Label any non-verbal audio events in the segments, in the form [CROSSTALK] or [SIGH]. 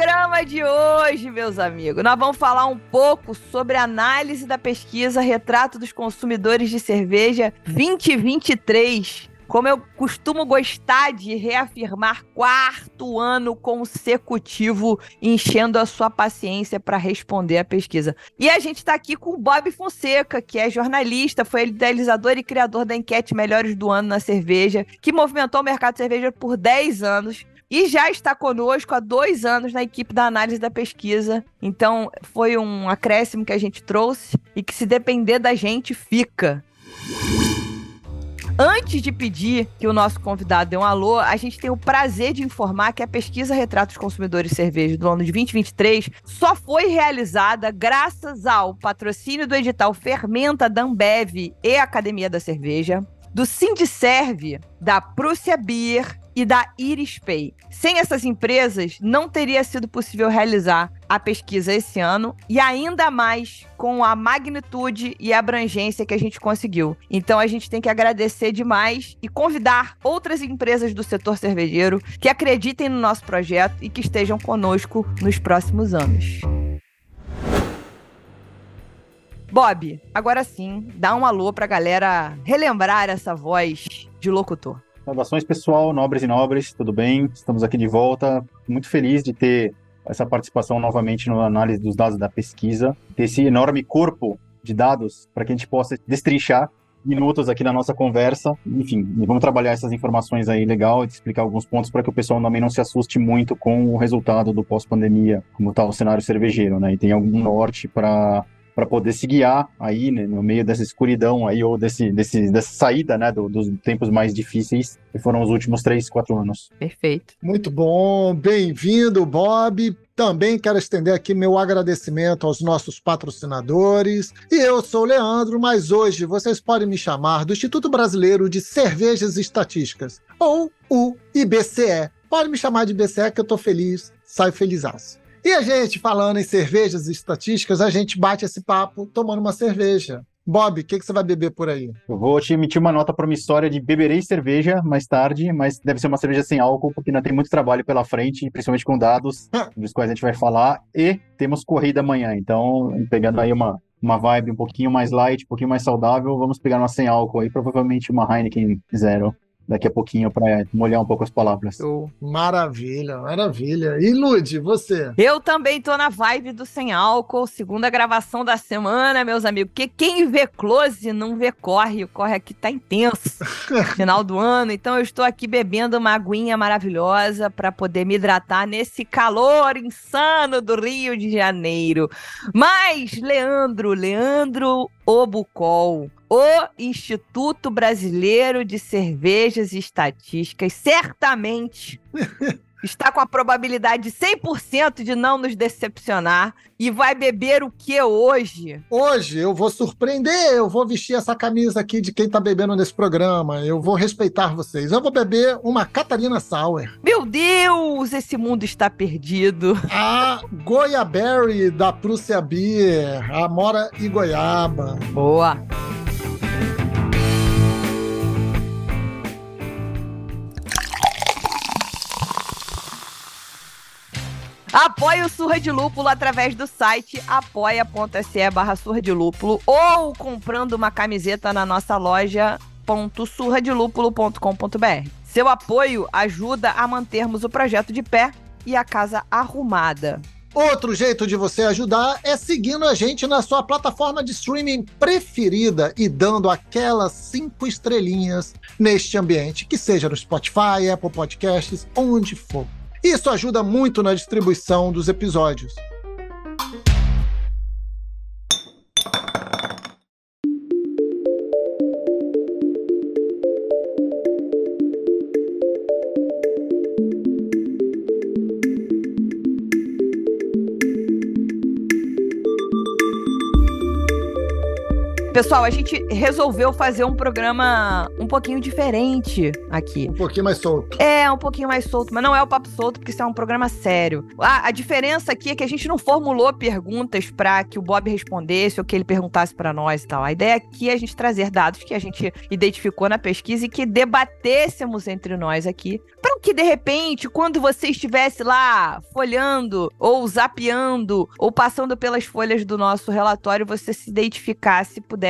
programa de hoje, meus amigos, nós vamos falar um pouco sobre a análise da pesquisa Retrato dos Consumidores de Cerveja 2023 como eu costumo gostar de reafirmar, quarto ano consecutivo enchendo a sua paciência para responder a pesquisa. E a gente está aqui com o Bob Fonseca, que é jornalista, foi idealizador e criador da enquete Melhores do Ano na Cerveja, que movimentou o mercado de cerveja por 10 anos e já está conosco há dois anos na equipe da análise da pesquisa. Então, foi um acréscimo que a gente trouxe e que, se depender da gente, fica. Antes de pedir que o nosso convidado dê um alô, a gente tem o prazer de informar que a pesquisa Retratos Consumidores Cerveja do ano de 2023 só foi realizada graças ao patrocínio do edital Fermenta da Ambev e Academia da Cerveja, do Sindicerve, da Prússia Beer e da IrisPay. Sem essas empresas, não teria sido possível realizar a pesquisa esse ano e ainda mais com a magnitude e abrangência que a gente conseguiu. Então a gente tem que agradecer demais e convidar outras empresas do setor cervejeiro que acreditem no nosso projeto e que estejam conosco nos próximos anos. Bob, agora sim, dá um alô pra galera relembrar essa voz de locutor. Saudações, pessoal, nobres e nobres, tudo bem? Estamos aqui de volta. Muito feliz de ter essa participação novamente na análise dos dados da pesquisa, ter esse enorme corpo de dados para que a gente possa destrinchar minutos aqui na nossa conversa. Enfim, vamos trabalhar essas informações aí legal e explicar alguns pontos para que o pessoal também não se assuste muito com o resultado do pós-pandemia, como está o cenário cervejeiro, né? E tem algum norte para para poder se guiar aí né, no meio dessa escuridão aí ou desse, desse dessa saída né do, dos tempos mais difíceis que foram os últimos três quatro anos perfeito muito bom bem-vindo Bob também quero estender aqui meu agradecimento aos nossos patrocinadores. E eu sou o Leandro, mas hoje vocês podem me chamar do Instituto Brasileiro de Cervejas e Estatísticas, ou o IBCE. Pode me chamar de IBCE que eu tô feliz, saio felizaço. E a gente, falando em cervejas e estatísticas, a gente bate esse papo tomando uma cerveja. Bob, o que, que, você vai beber por aí? Eu vou te emitir uma nota promissória de beberei cerveja mais tarde, mas deve ser uma cerveja sem álcool, porque ainda tem muito trabalho pela frente, principalmente com dados, [LAUGHS] dos quais a gente vai falar, e temos corrida amanhã. Então, pegando aí uma, uma vibe um pouquinho mais light, um pouquinho mais saudável, vamos pegar uma sem álcool aí, provavelmente uma Heineken Zero daqui a pouquinho para molhar um pouco as palavras. Oh, maravilha, maravilha. E Lud, você? Eu também tô na vibe do sem álcool, segunda gravação da semana, meus amigos. Que quem vê close não vê corre, o corre aqui tá intenso. [LAUGHS] Final do ano, então eu estou aqui bebendo uma aguinha maravilhosa para poder me hidratar nesse calor insano do Rio de Janeiro. Mas Leandro, Leandro Obucol, o Instituto Brasileiro de Cervejas e Estatísticas certamente [LAUGHS] está com a probabilidade de 100% de não nos decepcionar e vai beber o que hoje? Hoje eu vou surpreender, eu vou vestir essa camisa aqui de quem está bebendo nesse programa, eu vou respeitar vocês. Eu vou beber uma Catarina Sauer. Meu Deus, esse mundo está perdido. A Goiaberry da Prússia Beer, Amora e Goiaba. Boa. Apoie o Surra de Lúpulo através do site apoia.se barra Surra de Lúpulo ou comprando uma camiseta na nossa loja surradelupulo.com.br. Seu apoio ajuda a mantermos o projeto de pé e a casa arrumada. Outro jeito de você ajudar é seguindo a gente na sua plataforma de streaming preferida e dando aquelas cinco estrelinhas neste ambiente, que seja no Spotify, Apple Podcasts, onde for. Isso ajuda muito na distribuição dos episódios. Pessoal, a gente resolveu fazer um programa um pouquinho diferente aqui. Um pouquinho mais solto. É, um pouquinho mais solto, mas não é o papo solto, porque isso é um programa sério. A, a diferença aqui é que a gente não formulou perguntas para que o Bob respondesse ou que ele perguntasse para nós e tal. A ideia aqui é a gente trazer dados que a gente identificou na pesquisa e que debatêssemos entre nós aqui, para que de repente, quando você estivesse lá folhando ou zapeando ou passando pelas folhas do nosso relatório, você se identificasse, pudesse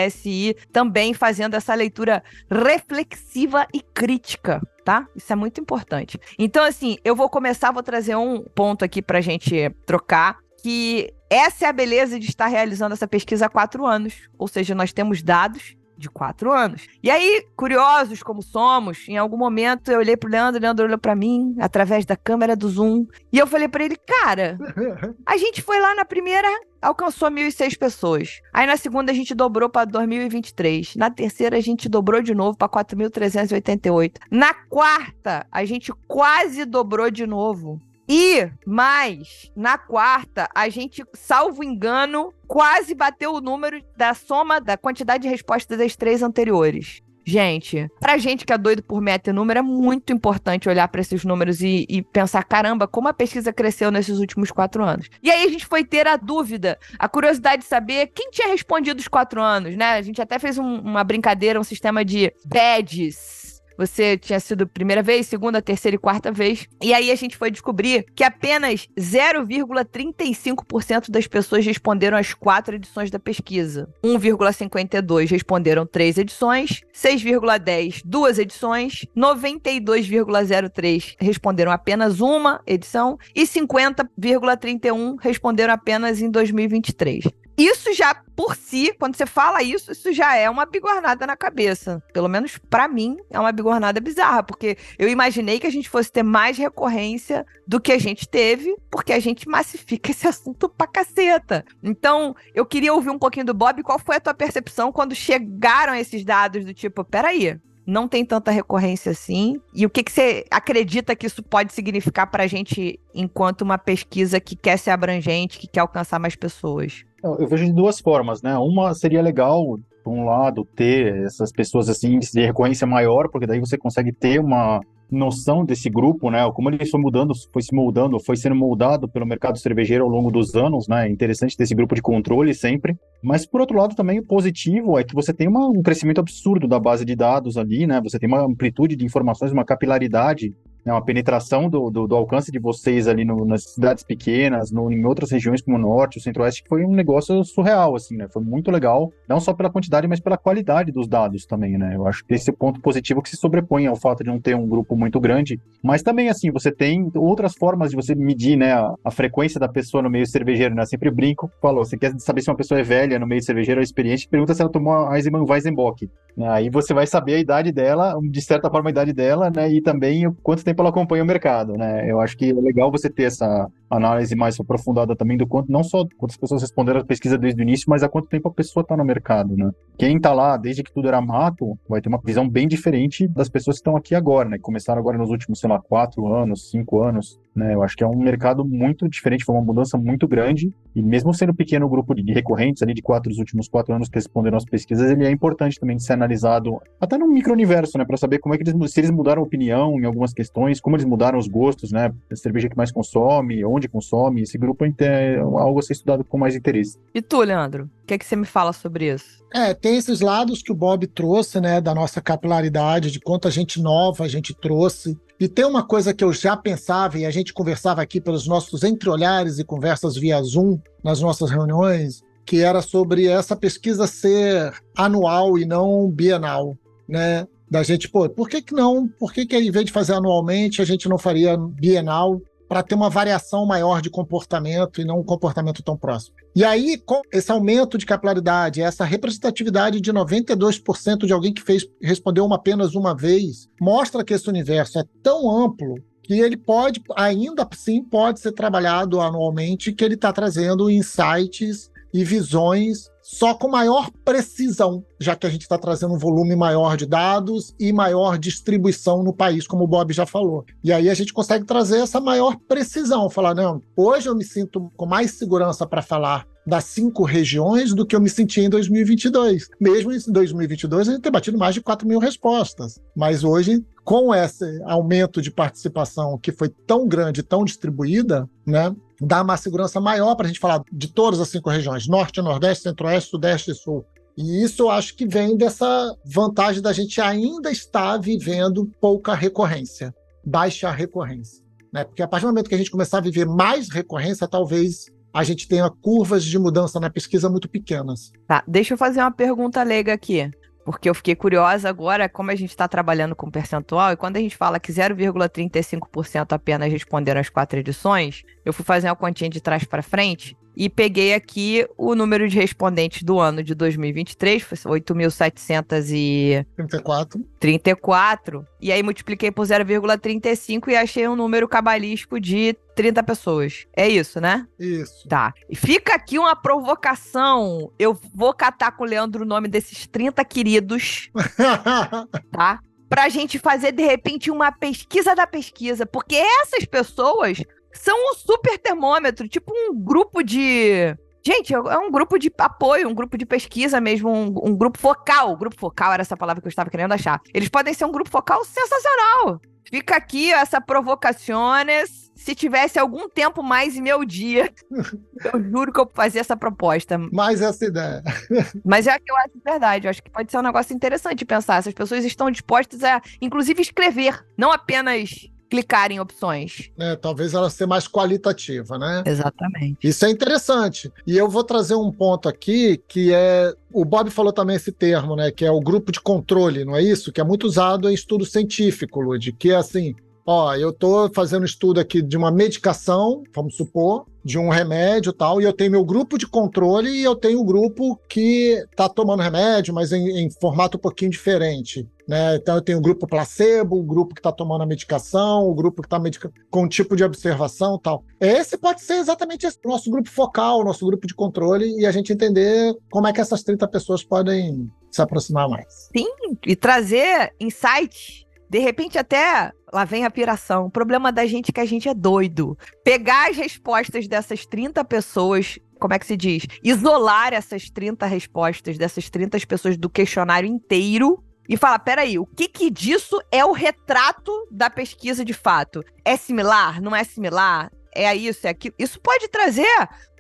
também fazendo essa leitura reflexiva e crítica tá? Isso é muito importante. Então, assim, eu vou começar, vou trazer um ponto aqui pra gente trocar, que essa é a beleza de estar realizando essa pesquisa há quatro anos. Ou seja, nós temos dados de quatro anos. E aí, curiosos como somos, em algum momento eu olhei pro Leandro, o Leandro olhou para mim através da câmera do Zoom, e eu falei para ele, cara, [LAUGHS] a gente foi lá na primeira, alcançou 1.006 pessoas. Aí na segunda a gente dobrou para 2023. Na terceira a gente dobrou de novo para 4.388. Na quarta a gente quase dobrou de novo. E mais, na quarta, a gente, salvo engano, quase bateu o número da soma da quantidade de respostas das três anteriores. Gente, pra gente que é doido por meta e número, é muito importante olhar para esses números e, e, pensar: caramba, como a pesquisa cresceu nesses últimos quatro anos. E aí a gente foi ter a dúvida, a curiosidade de saber quem tinha respondido os quatro anos, né? A gente até fez um, uma brincadeira, um sistema de badges você tinha sido primeira vez, segunda, terceira e quarta vez. E aí a gente foi descobrir que apenas 0,35% das pessoas responderam as quatro edições da pesquisa. 1,52 responderam três edições, 6,10 duas edições, 92,03 responderam apenas uma edição e 50,31 responderam apenas em 2023. Isso já por si, quando você fala isso, isso já é uma bigornada na cabeça. Pelo menos para mim é uma bigornada bizarra, porque eu imaginei que a gente fosse ter mais recorrência do que a gente teve, porque a gente massifica esse [LAUGHS] assunto pra caceta. Então, eu queria ouvir um pouquinho do Bob, qual foi a tua percepção quando chegaram esses dados do tipo, peraí, não tem tanta recorrência assim. E o que, que você acredita que isso pode significar para a gente enquanto uma pesquisa que quer ser abrangente, que quer alcançar mais pessoas? Eu vejo de duas formas, né? Uma seria legal, por um lado, ter essas pessoas assim de recorrência maior, porque daí você consegue ter uma noção desse grupo, né? Como ele foi mudando, foi se moldando, foi sendo moldado pelo mercado cervejeiro ao longo dos anos, né? É interessante ter esse grupo de controle sempre. Mas por outro lado também o positivo é que você tem uma, um crescimento absurdo da base de dados ali, né? Você tem uma amplitude de informações, uma capilaridade né, uma penetração do, do, do, alcance de vocês ali no, nas cidades pequenas, no, em outras regiões como o Norte, o Centro-Oeste, que foi um negócio surreal, assim, né? Foi muito legal, não só pela quantidade, mas pela qualidade dos dados também, né? Eu acho que esse é o ponto positivo que se sobrepõe ao fato de não ter um grupo muito grande, mas também, assim, você tem outras formas de você medir, né, a, a frequência da pessoa no meio cervejeiro, né? Eu sempre brinco, falou, você quer saber se uma pessoa é velha no meio cervejeiro ou experiente, pergunta se ela tomou a Eisenbahn Weizenbock. Aí você vai saber a idade dela, de certa forma a idade dela, né? E também o quanto tempo ela acompanha o mercado, né? Eu acho que é legal você ter essa análise mais aprofundada também do quanto, não só quantas pessoas responderam a pesquisa desde o início, mas há quanto tempo a pessoa está no mercado, né? Quem está lá desde que tudo era mato vai ter uma visão bem diferente das pessoas que estão aqui agora, né? Começaram agora nos últimos, sei lá, quatro anos, cinco anos, né? Eu acho que é um mercado muito diferente, foi uma mudança muito grande e mesmo sendo pequeno o grupo de recorrentes ali de quatro dos últimos quatro anos que responderam às pesquisas, ele é importante também de ser analisado até no micro-universo, né? Para saber como é que eles, se eles mudaram opinião em algumas questões, como eles mudaram os gostos, né? A cerveja que mais consome, onde consome, esse grupo é algo a ser estudado com mais interesse. E tu, Leandro? O que, é que você me fala sobre isso? É, tem esses lados que o Bob trouxe, né, da nossa capilaridade, de quanta gente nova a gente trouxe. E tem uma coisa que eu já pensava, e a gente conversava aqui pelos nossos entreolhares e conversas via Zoom nas nossas reuniões, que era sobre essa pesquisa ser anual e não bienal, né? Da gente, pô, por que, que não? Por que, que em vez de fazer anualmente, a gente não faria bienal? para ter uma variação maior de comportamento e não um comportamento tão próximo. E aí, com esse aumento de capilaridade, essa representatividade de 92% de alguém que fez respondeu uma apenas uma vez, mostra que esse universo é tão amplo que ele pode, ainda assim, pode ser trabalhado anualmente, que ele está trazendo insights e visões só com maior precisão, já que a gente está trazendo um volume maior de dados e maior distribuição no país, como o Bob já falou. E aí a gente consegue trazer essa maior precisão, falar, não, hoje eu me sinto com mais segurança para falar das cinco regiões do que eu me senti em 2022. Mesmo em 2022, a gente tem batido mais de 4 mil respostas. Mas hoje, com esse aumento de participação que foi tão grande, tão distribuída, né, dá uma segurança maior para a gente falar de todas as cinco regiões: Norte, Nordeste, Centro-Oeste, Sudeste e Sul. E isso eu acho que vem dessa vantagem da gente ainda estar vivendo pouca recorrência, baixa recorrência. Né? Porque a partir do momento que a gente começar a viver mais recorrência, talvez a gente tenha curvas de mudança na pesquisa muito pequenas. Tá, deixa eu fazer uma pergunta leiga aqui. Porque eu fiquei curiosa agora, como a gente está trabalhando com percentual, e quando a gente fala que 0,35% apenas responderam as quatro edições, eu fui fazer uma continha de trás para frente e peguei aqui o número de respondentes do ano de 2023, foi 8.734. 34. E aí multipliquei por 0,35 e achei um número cabalístico de 30 pessoas. É isso, né? Isso. Tá. E fica aqui uma provocação. Eu vou catar com o Leandro o nome desses 30 queridos, [LAUGHS] tá? Pra gente fazer, de repente, uma pesquisa da pesquisa. Porque essas pessoas são um super termômetro, tipo um grupo de. Gente, é um grupo de apoio, um grupo de pesquisa mesmo, um, um grupo focal. Grupo focal era essa palavra que eu estava querendo achar. Eles podem ser um grupo focal sensacional. Fica aqui essa provocações. Se tivesse algum tempo mais em meu dia, [LAUGHS] eu juro que eu fazia essa proposta. Mais essa ideia. [LAUGHS] Mas é que eu acho verdade. Eu acho que pode ser um negócio interessante pensar. Essas pessoas estão dispostas a, inclusive, escrever, não apenas clicar em opções. É, talvez ela seja mais qualitativa, né? Exatamente. Isso é interessante. E eu vou trazer um ponto aqui que é. O Bob falou também esse termo, né? Que é o grupo de controle, não é isso? Que é muito usado em estudo científico, Lud, que é assim. Ó, eu estou fazendo estudo aqui de uma medicação, vamos supor, de um remédio tal, e eu tenho meu grupo de controle e eu tenho o um grupo que está tomando remédio, mas em, em, formato um pouquinho diferente. Né? Então eu tenho o grupo placebo, o grupo que está tomando a medicação, o grupo que está medica... com tipo de observação tal. Esse pode ser exatamente esse nosso grupo focal, nosso grupo de controle, e a gente entender como é que essas 30 pessoas podem se aproximar mais. Sim, e trazer insights de repente, até lá vem a piração. O problema da gente é que a gente é doido. Pegar as respostas dessas 30 pessoas, como é que se diz? Isolar essas 30 respostas dessas 30 pessoas do questionário inteiro e falar: peraí, o que, que disso é o retrato da pesquisa de fato? É similar? Não é similar? É isso, é aquilo. Isso pode trazer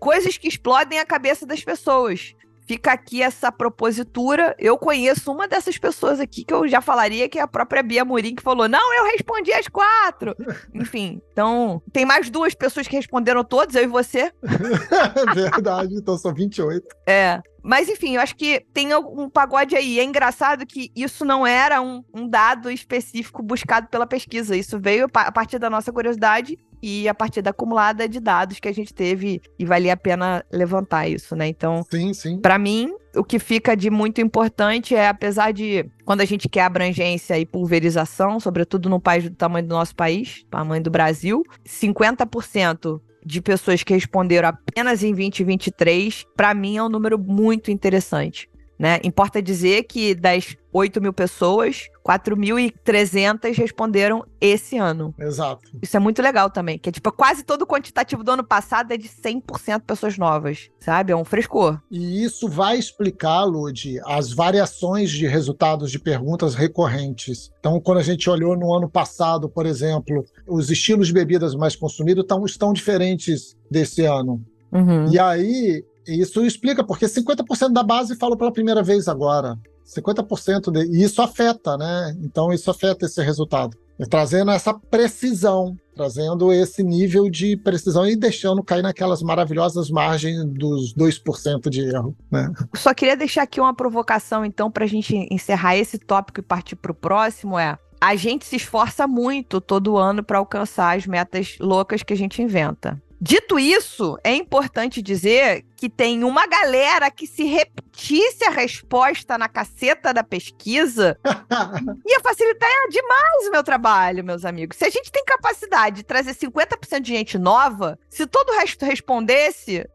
coisas que explodem a cabeça das pessoas fica aqui essa propositura. Eu conheço uma dessas pessoas aqui que eu já falaria que é a própria Bia Murim, que falou: não, eu respondi as quatro. [LAUGHS] Enfim, então tem mais duas pessoas que responderam todos, eu e você. [LAUGHS] Verdade, então são 28. É. Mas enfim, eu acho que tem um pagode aí. É engraçado que isso não era um, um dado específico buscado pela pesquisa. Isso veio a partir da nossa curiosidade e a partir da acumulada de dados que a gente teve e valia a pena levantar isso, né? Então, sim, sim. Para mim, o que fica de muito importante é, apesar de quando a gente quer abrangência e pulverização, sobretudo no país do tamanho do nosso país, tamanho do Brasil, 50% de pessoas que responderam apenas em 2023, para mim é um número muito interessante. Né? Importa dizer que das 8 mil pessoas, 4.300 responderam esse ano. Exato. Isso é muito legal também, que é tipo, quase todo o quantitativo do ano passado é de 100% pessoas novas, sabe? É um frescor. E isso vai explicar, Lud, as variações de resultados de perguntas recorrentes. Então, quando a gente olhou no ano passado, por exemplo, os estilos de bebidas mais consumidos tão, estão diferentes desse ano. Uhum. E aí, isso explica, porque 50% da base falou pela primeira vez agora. 50% de, e isso afeta, né? Então isso afeta esse resultado. Trazendo essa precisão, trazendo esse nível de precisão e deixando cair naquelas maravilhosas margens dos 2% de erro. Né? Só queria deixar aqui uma provocação, então, para a gente encerrar esse tópico e partir para o próximo: é a gente se esforça muito todo ano para alcançar as metas loucas que a gente inventa. Dito isso, é importante dizer que tem uma galera que se repetisse a resposta na caceta da pesquisa [LAUGHS] ia facilitar demais o meu trabalho, meus amigos. Se a gente tem capacidade de trazer 50% de gente nova, se todo o resto respondesse,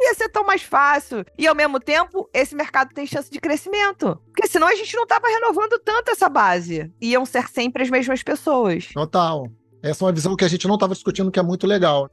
ia ser tão mais fácil. E ao mesmo tempo, esse mercado tem chance de crescimento. Porque senão a gente não tava renovando tanto essa base. Iam ser sempre as mesmas pessoas. Total. Essa é uma visão que a gente não estava discutindo, que é muito legal.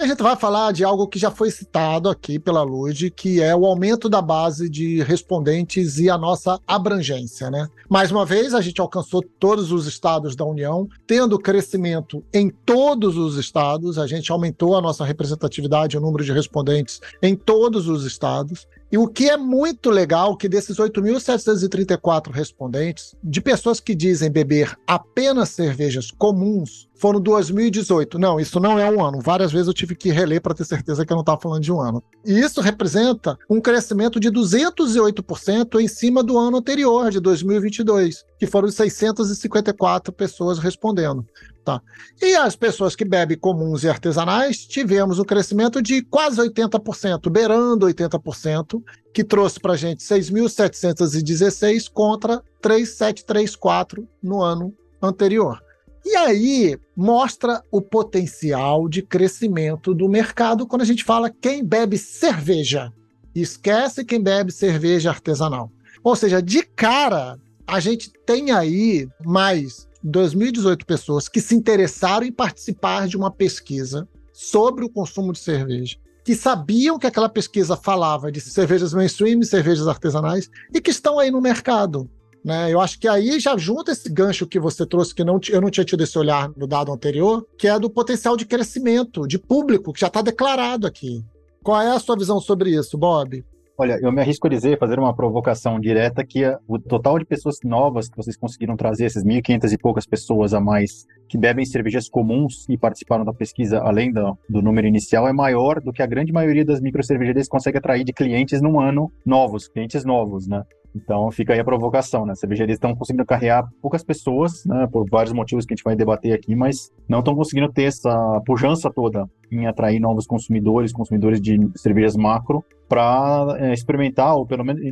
A gente vai falar de algo que já foi citado aqui pela Lud, que é o aumento da base de respondentes e a nossa abrangência, né? Mais uma vez, a gente alcançou todos os estados da União, tendo crescimento em todos os estados, a gente aumentou a nossa representatividade, o número de respondentes em todos os estados. E o que é muito legal que desses 8.734 respondentes, de pessoas que dizem beber apenas cervejas comuns, foram 2018. Não, isso não é um ano. Várias vezes eu tive que reler para ter certeza que eu não estava falando de um ano. E isso representa um crescimento de 208% em cima do ano anterior, de 2022, que foram 654 pessoas respondendo. Tá? E as pessoas que bebem comuns e artesanais, tivemos um crescimento de quase 80%, beirando 80%, que trouxe para a gente 6.716 contra 3.734 no ano anterior. E aí mostra o potencial de crescimento do mercado quando a gente fala quem bebe cerveja. Esquece quem bebe cerveja artesanal. Ou seja, de cara, a gente tem aí mais 2018 pessoas que se interessaram em participar de uma pesquisa sobre o consumo de cerveja, que sabiam que aquela pesquisa falava de cervejas mainstream, cervejas artesanais e que estão aí no mercado. Né? Eu acho que aí já junta esse gancho que você trouxe, que não, eu não tinha tido esse olhar no dado anterior, que é do potencial de crescimento, de público, que já está declarado aqui. Qual é a sua visão sobre isso, Bob? Olha, eu me arrisco a dizer, fazer uma provocação direta, que o total de pessoas novas que vocês conseguiram trazer, essas 1.500 e poucas pessoas a mais que bebem cervejas comuns e participaram da pesquisa, além do, do número inicial, é maior do que a grande maioria das microcervejarias consegue atrair de clientes num ano novos, clientes novos, né? Então fica aí a provocação, né? As cervejarias estão conseguindo carregar poucas pessoas, né? Por vários motivos que a gente vai debater aqui, mas não estão conseguindo ter essa pujança toda em atrair novos consumidores, consumidores de cervejas macro, para é, experimentar, ou pelo menos,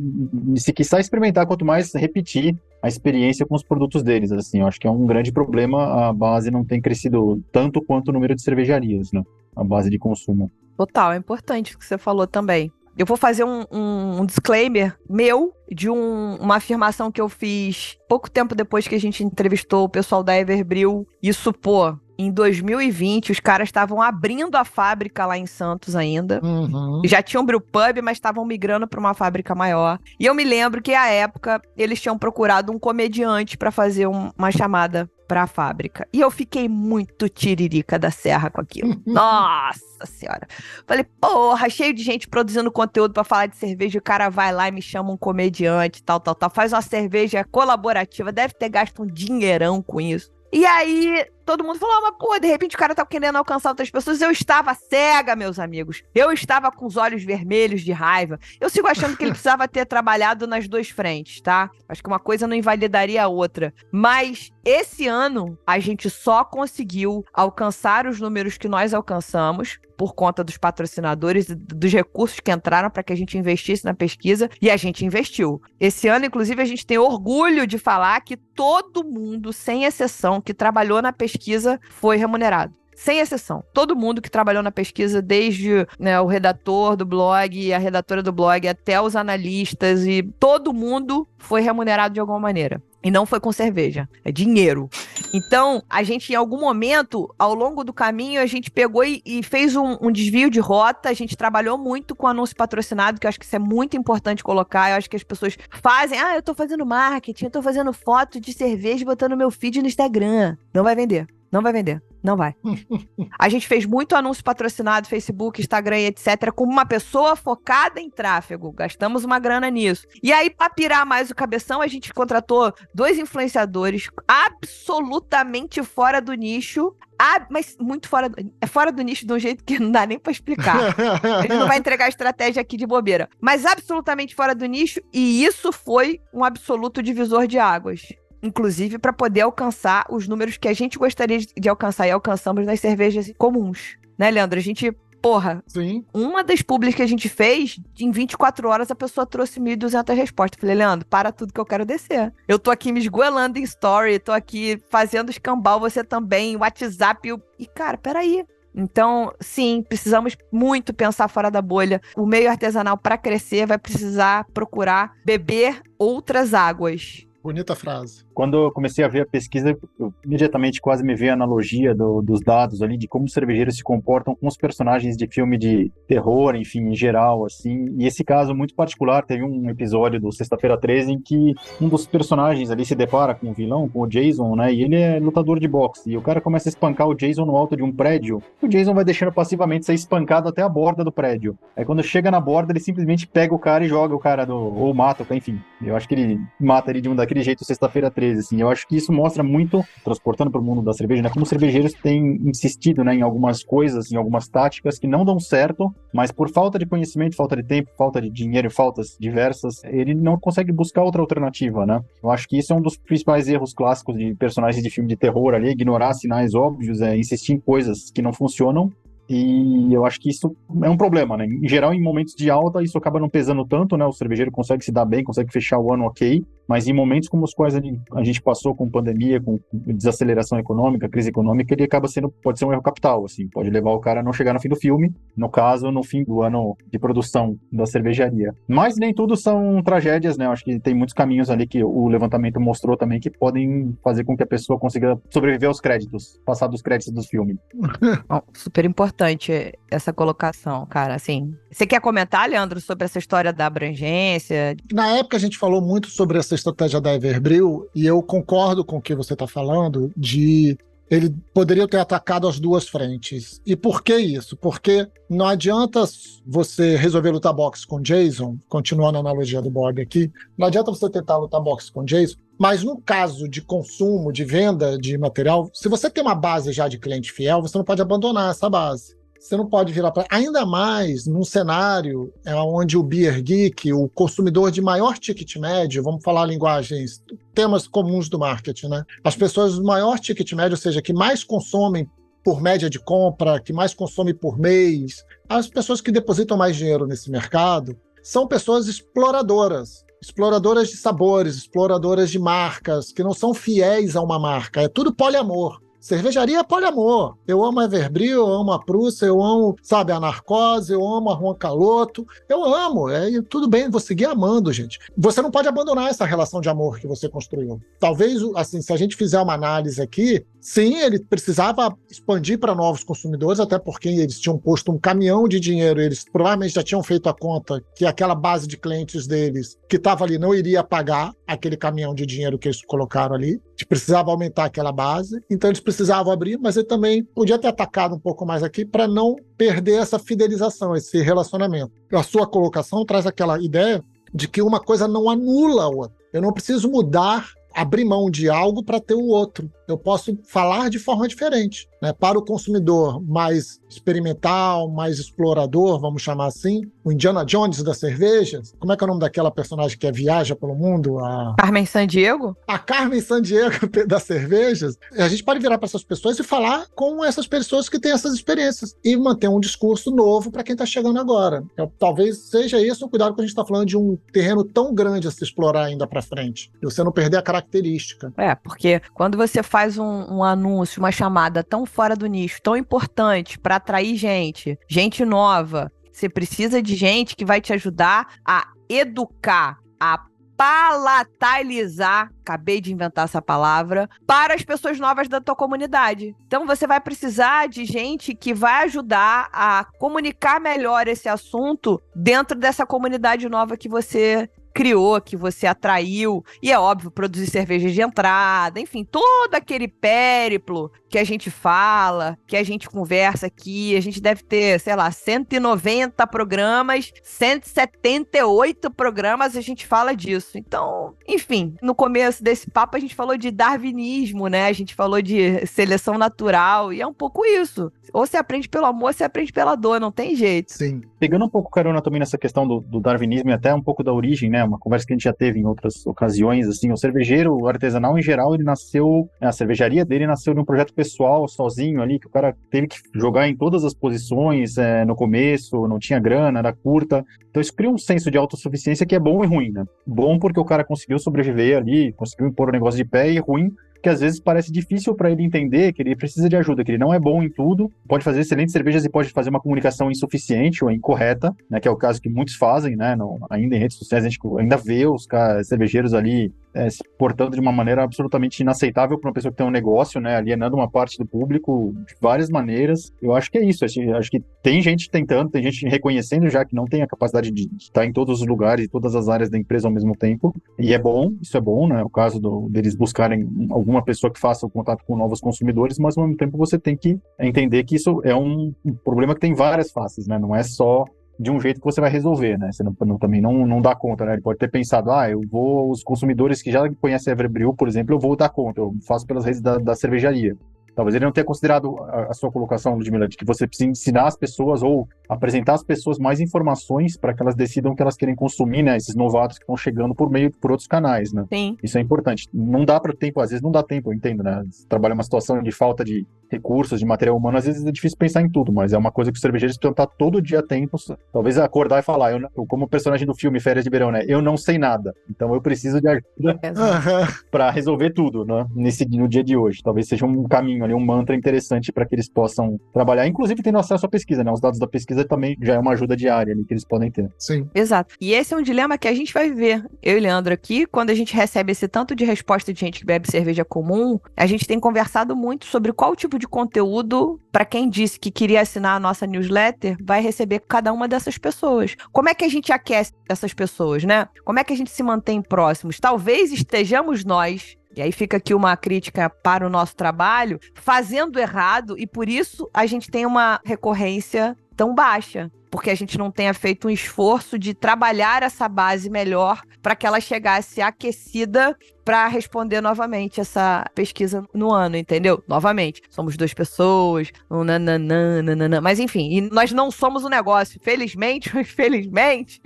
se quiser experimentar, quanto mais repetir a experiência com os produtos deles. Assim, eu acho que é um grande problema a base não tem crescido tanto quanto o número de cervejarias, né? A base de consumo. Total, é importante o que você falou também. Eu vou fazer um, um, um disclaimer meu de um, uma afirmação que eu fiz pouco tempo depois que a gente entrevistou o pessoal da Everbril. Isso, pô, em 2020, os caras estavam abrindo a fábrica lá em Santos ainda. Uhum. Já tinham brewpub, mas estavam migrando para uma fábrica maior. E eu me lembro que, à época, eles tinham procurado um comediante para fazer um, uma chamada para a fábrica. E eu fiquei muito tiririca da serra com aquilo. [LAUGHS] Nossa senhora. Falei, porra, cheio de gente produzindo conteúdo para falar de cerveja. O cara vai lá e me chama um comediante, tal, tal, tal. Faz uma cerveja colaborativa. Deve ter gasto um dinheirão com isso. E aí, todo mundo falou, ah, mas pô, de repente o cara tá querendo alcançar outras pessoas. Eu estava cega, meus amigos. Eu estava com os olhos vermelhos de raiva. Eu sigo achando que ele [LAUGHS] precisava ter trabalhado nas duas frentes, tá? Acho que uma coisa não invalidaria a outra. Mas esse ano, a gente só conseguiu alcançar os números que nós alcançamos por conta dos patrocinadores dos recursos que entraram para que a gente investisse na pesquisa e a gente investiu. Esse ano, inclusive, a gente tem orgulho de falar que todo mundo, sem exceção, que trabalhou na pesquisa foi remunerado sem exceção. Todo mundo que trabalhou na pesquisa, desde né, o redator do blog, a redatora do blog, até os analistas, e todo mundo foi remunerado de alguma maneira. E não foi com cerveja, é dinheiro. Então, a gente, em algum momento, ao longo do caminho, a gente pegou e, e fez um, um, desvio de rota. A gente trabalhou muito com anúncio patrocinado, que eu acho que isso é muito importante colocar. Eu acho que as pessoas fazem, ah, eu tô fazendo marketing, eu tô fazendo foto de cerveja botando meu feed no Instagram. Não vai vender. Não vai vender. Não vai. [LAUGHS] a gente fez muito anúncio patrocinado, Facebook, Instagram, etc., com uma pessoa focada em tráfego. Gastamos uma grana nisso. E aí, para pirar mais o cabeção, a gente contratou dois influenciadores absolutamente fora do nicho. Ah, mas muito fora do, é fora do nicho de um jeito que não dá nem para explicar. [LAUGHS] a gente não vai entregar a estratégia aqui de bobeira. Mas absolutamente fora do nicho, e isso foi um absoluto divisor de águas inclusive para poder alcançar os números que a gente gostaria de alcançar e alcançamos nas cervejas comuns. Né, Leandro? A gente Porra, Sim. uma das públicas que a gente fez, em 24 horas a pessoa trouxe 1.200 respostas. Falei, Leandro, para tudo que eu quero descer. Eu tô aqui me esgoelando em story, tô aqui fazendo escambau, você também, WhatsApp. Eu... E, cara, peraí. Então, sim, precisamos muito pensar fora da bolha. O meio artesanal, para crescer, vai precisar procurar beber outras águas. Bonita frase. Quando eu comecei a ver a pesquisa, eu, imediatamente quase me veio a analogia do, dos dados ali, de como os cervejeiros se comportam com os personagens de filme de terror, enfim, em geral, assim. E esse caso muito particular, teve um episódio do Sexta-feira 13 em que um dos personagens ali se depara com o vilão, com o Jason, né? E ele é lutador de boxe. E o cara começa a espancar o Jason no alto de um prédio. O Jason vai deixando passivamente ser espancado até a borda do prédio. Aí quando chega na borda, ele simplesmente pega o cara e joga o cara do. ou mata, enfim. Eu acho que ele mata ele de um daquele jeito sexta-feira 13, assim. Eu acho que isso mostra muito, transportando para o mundo da cerveja, né? Como os cervejeiros têm insistido, né, em algumas coisas, em algumas táticas que não dão certo, mas por falta de conhecimento, falta de tempo, falta de dinheiro, faltas diversas, ele não consegue buscar outra alternativa, né? Eu acho que isso é um dos principais erros clássicos de personagens de filme de terror ali, ignorar sinais óbvios, é insistir em coisas que não funcionam e eu acho que isso é um problema, né? Em geral, em momentos de alta, isso acaba não pesando tanto, né? O cervejeiro consegue se dar bem, consegue fechar o ano ok, mas em momentos como os quais a gente passou com pandemia, com desaceleração econômica, crise econômica, ele acaba sendo, pode ser um erro capital, assim, pode levar o cara a não chegar no fim do filme, no caso, no fim do ano de produção da cervejaria. Mas nem tudo são tragédias, né? Eu acho que tem muitos caminhos ali que o levantamento mostrou também que podem fazer com que a pessoa consiga sobreviver aos créditos, passar dos créditos do filme. [LAUGHS] Super importante importante essa colocação, cara. Assim, você quer comentar, Leandro, sobre essa história da abrangência? Na época a gente falou muito sobre essa estratégia da Everbril e eu concordo com o que você está falando de ele poderia ter atacado as duas frentes. E por que isso? Porque não adianta você resolver lutar boxe com Jason, continuando a analogia do Bob aqui, não adianta você tentar lutar boxe com Jason, mas no caso de consumo, de venda de material, se você tem uma base já de cliente fiel, você não pode abandonar essa base. Você não pode virar para. Ainda mais num cenário é onde o Beer Geek, o consumidor de maior ticket médio, vamos falar linguagens, temas comuns do marketing, né? As pessoas do maior ticket médio, ou seja, que mais consomem por média de compra, que mais consomem por mês, as pessoas que depositam mais dinheiro nesse mercado, são pessoas exploradoras exploradoras de sabores, exploradoras de marcas, que não são fiéis a uma marca. É tudo poliamor. Cervejaria é poliamor. Eu amo a Everbril, eu amo a Prússia, eu amo, sabe, a Narcose, eu amo a Juan Caloto. Eu amo. É, e tudo bem, vou seguir amando, gente. Você não pode abandonar essa relação de amor que você construiu. Talvez, assim, se a gente fizer uma análise aqui, sim, ele precisava expandir para novos consumidores, até porque eles tinham posto um caminhão de dinheiro, eles provavelmente já tinham feito a conta que aquela base de clientes deles que estava ali não iria pagar aquele caminhão de dinheiro que eles colocaram ali. Precisava aumentar aquela base. Então eles precisava abrir, mas ele também podia ter atacado um pouco mais aqui para não perder essa fidelização, esse relacionamento. A sua colocação traz aquela ideia de que uma coisa não anula a outra. Eu não preciso mudar, abrir mão de algo para ter o outro. Eu posso falar de forma diferente. Né? Para o consumidor mais experimental, mais explorador, vamos chamar assim, o Indiana Jones das cervejas. Como é que é o nome daquela personagem que é viaja pelo mundo? A... Carmen Sandiego? A Carmen Sandiego [LAUGHS] das cervejas. A gente pode virar para essas pessoas e falar com essas pessoas que têm essas experiências e manter um discurso novo para quem está chegando agora. Eu, talvez seja esse o cuidado que a gente está falando de um terreno tão grande a se explorar ainda para frente. E você não perder a característica. É, porque quando você faz um, um anúncio, uma chamada tão fora do nicho, tão importante para atrair gente, gente nova. Você precisa de gente que vai te ajudar a educar, a palatalizar, acabei de inventar essa palavra, para as pessoas novas da tua comunidade. Então você vai precisar de gente que vai ajudar a comunicar melhor esse assunto dentro dessa comunidade nova que você criou, que você atraiu. E é óbvio, produzir cerveja de entrada, enfim, todo aquele périplo que a gente fala, que a gente conversa aqui. A gente deve ter, sei lá, 190 programas, 178 programas a gente fala disso. Então, enfim, no começo desse papo a gente falou de darwinismo, né? A gente falou de seleção natural e é um pouco isso. Ou você aprende pelo amor, você aprende pela dor, não tem jeito. Sim. Pegando um pouco carona também nessa questão do, do darwinismo e até um pouco da origem, né? Uma conversa que a gente já teve em outras ocasiões, assim, o cervejeiro, artesanal em geral, ele nasceu, a cervejaria dele nasceu num projeto pessoal, sozinho ali, que o cara teve que jogar em todas as posições é, no começo, não tinha grana, era curta. Então isso cria um senso de autossuficiência que é bom e ruim, né? Bom porque o cara conseguiu sobreviver ali, conseguiu impor o negócio de pé, e ruim que às vezes parece difícil para ele entender que ele precisa de ajuda, que ele não é bom em tudo, pode fazer excelentes cervejas e pode fazer uma comunicação insuficiente ou incorreta, né, que é o caso que muitos fazem, né, no, ainda em redes sociais a gente ainda vê os cervejeiros ali é, se portando de uma maneira absolutamente inaceitável para uma pessoa que tem um negócio, né? Alienando uma parte do público de várias maneiras. Eu acho que é isso. Acho, acho que tem gente tentando, tem gente reconhecendo já que não tem a capacidade de estar em todos os lugares, em todas as áreas da empresa ao mesmo tempo. E é bom, isso é bom, né? O caso do, deles buscarem alguma pessoa que faça o contato com novos consumidores, mas ao mesmo tempo você tem que entender que isso é um problema que tem várias faces, né? Não é só de um jeito que você vai resolver, né? Você não, não, também não, não dá conta, né? Ele pode ter pensado, ah, eu vou, os consumidores que já conhecem a Everbrew, por exemplo, eu vou dar conta, eu faço pelas redes da, da cervejaria. Talvez ele não tenha considerado a, a sua colocação, Ludmilla, de que você precisa ensinar as pessoas ou apresentar às pessoas mais informações para que elas decidam o que elas querem consumir, né? Esses novatos que estão chegando por meio por outros canais, né? Sim. Isso é importante. Não dá para tempo, às vezes não dá tempo, eu entendo, né? Você trabalha uma situação de falta de recursos, de material humano, às vezes é difícil pensar em tudo, mas é uma coisa que os cervejeiros precisam estar todo dia atentos. Talvez acordar e falar, eu, como personagem do filme Férias de Verão, né? Eu não sei nada, então eu preciso de ajuda [LAUGHS] para resolver tudo, né? Nesse no dia de hoje. Talvez seja um caminho ali, um mantra interessante para que eles possam trabalhar, inclusive tendo acesso à pesquisa, né? Os dados da pesquisa também já é uma ajuda diária ali que eles podem ter. Sim. Exato. E esse é um dilema que a gente vai ver, eu e Leandro aqui, quando a gente recebe esse tanto de resposta de gente que bebe cerveja comum, a gente tem conversado muito sobre qual tipo de conteúdo, para quem disse que queria assinar a nossa newsletter, vai receber cada uma dessas pessoas. Como é que a gente aquece essas pessoas, né? Como é que a gente se mantém próximos? Talvez estejamos nós e aí fica aqui uma crítica para o nosso trabalho, fazendo errado, e por isso a gente tem uma recorrência tão baixa. Porque a gente não tenha feito um esforço de trabalhar essa base melhor para que ela chegasse aquecida para responder novamente essa pesquisa no ano, entendeu? Novamente, somos duas pessoas, um nananã, nananã, mas enfim, e nós não somos um negócio, felizmente [LAUGHS] ou infelizmente,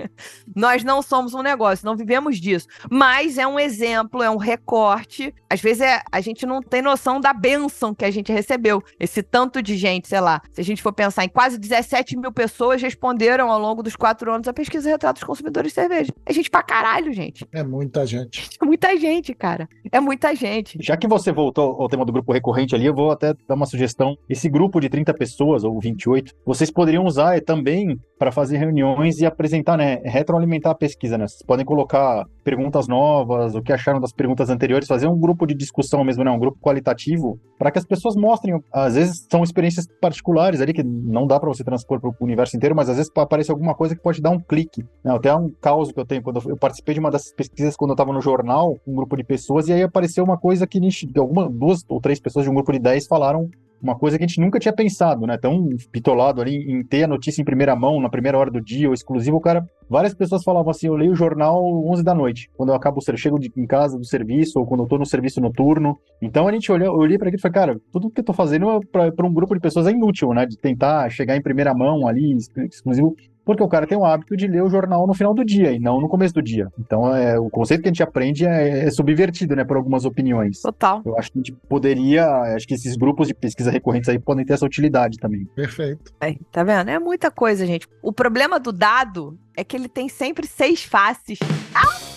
nós não somos um negócio, não vivemos disso, mas é um exemplo, é um recorte, às vezes é, a gente não tem noção da benção que a gente recebeu, esse tanto de gente, sei lá, se a gente for pensar em quase 17 mil pessoas responderam ao longo dos quatro anos a pesquisa Retratos dos Consumidores de Cerveja. É gente pra caralho, gente. É muita gente. É [LAUGHS] muita gente, cara. É muita gente. Já que você voltou ao tema do grupo recorrente ali, eu vou até dar uma sugestão. Esse grupo de 30 pessoas, ou 28, vocês poderiam usar também para fazer reuniões e apresentar, né? Retroalimentar a pesquisa, né? Vocês podem colocar perguntas novas, o que acharam das perguntas anteriores, fazer um grupo de discussão mesmo, né? Um grupo qualitativo, para que as pessoas mostrem. Às vezes são experiências particulares ali que não dá para você transpor para o universo inteiro, mas às vezes aparece alguma coisa que pode dar um clique. Né? Até um caos que eu tenho quando eu participei de uma dessas pesquisas quando eu estava no jornal, um grupo de pessoas, e aí apareceu uma coisa que alguma, duas ou três pessoas de um grupo de dez falaram uma coisa que a gente nunca tinha pensado, né? Tão pitolado ali em ter a notícia em primeira mão, na primeira hora do dia, ou exclusivo, o cara. Várias pessoas falavam assim: eu leio o jornal 11 da noite, quando eu acabo, eu chego de, em casa do serviço, ou quando eu tô no serviço noturno. Então a gente olhou, eu olhei para aquilo e falei, cara, tudo que eu tô fazendo para um grupo de pessoas é inútil, né? De tentar chegar em primeira mão ali, exclusivo. Porque o cara tem o hábito de ler o jornal no final do dia e não no começo do dia. Então, é, o conceito que a gente aprende é, é subvertido, né, por algumas opiniões. Total. Eu acho que a gente poderia, acho que esses grupos de pesquisa recorrentes aí podem ter essa utilidade também. Perfeito. É, tá vendo? É muita coisa, gente. O problema do dado é que ele tem sempre seis faces. Ah!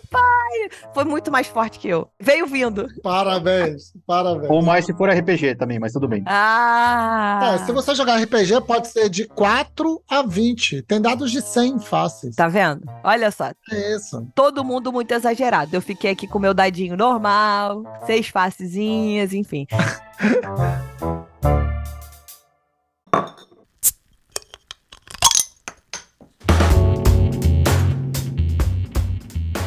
Papai! Foi muito mais forte que eu. Veio vindo. Parabéns, parabéns. Ou mais se for RPG também, mas tudo bem. Ah! É, se você jogar RPG, pode ser de 4 a 20. Tem dados de 100 fáceis. Tá vendo? Olha só. É isso. Todo mundo muito exagerado. Eu fiquei aqui com meu dadinho normal, seis facezinhas, enfim. [LAUGHS]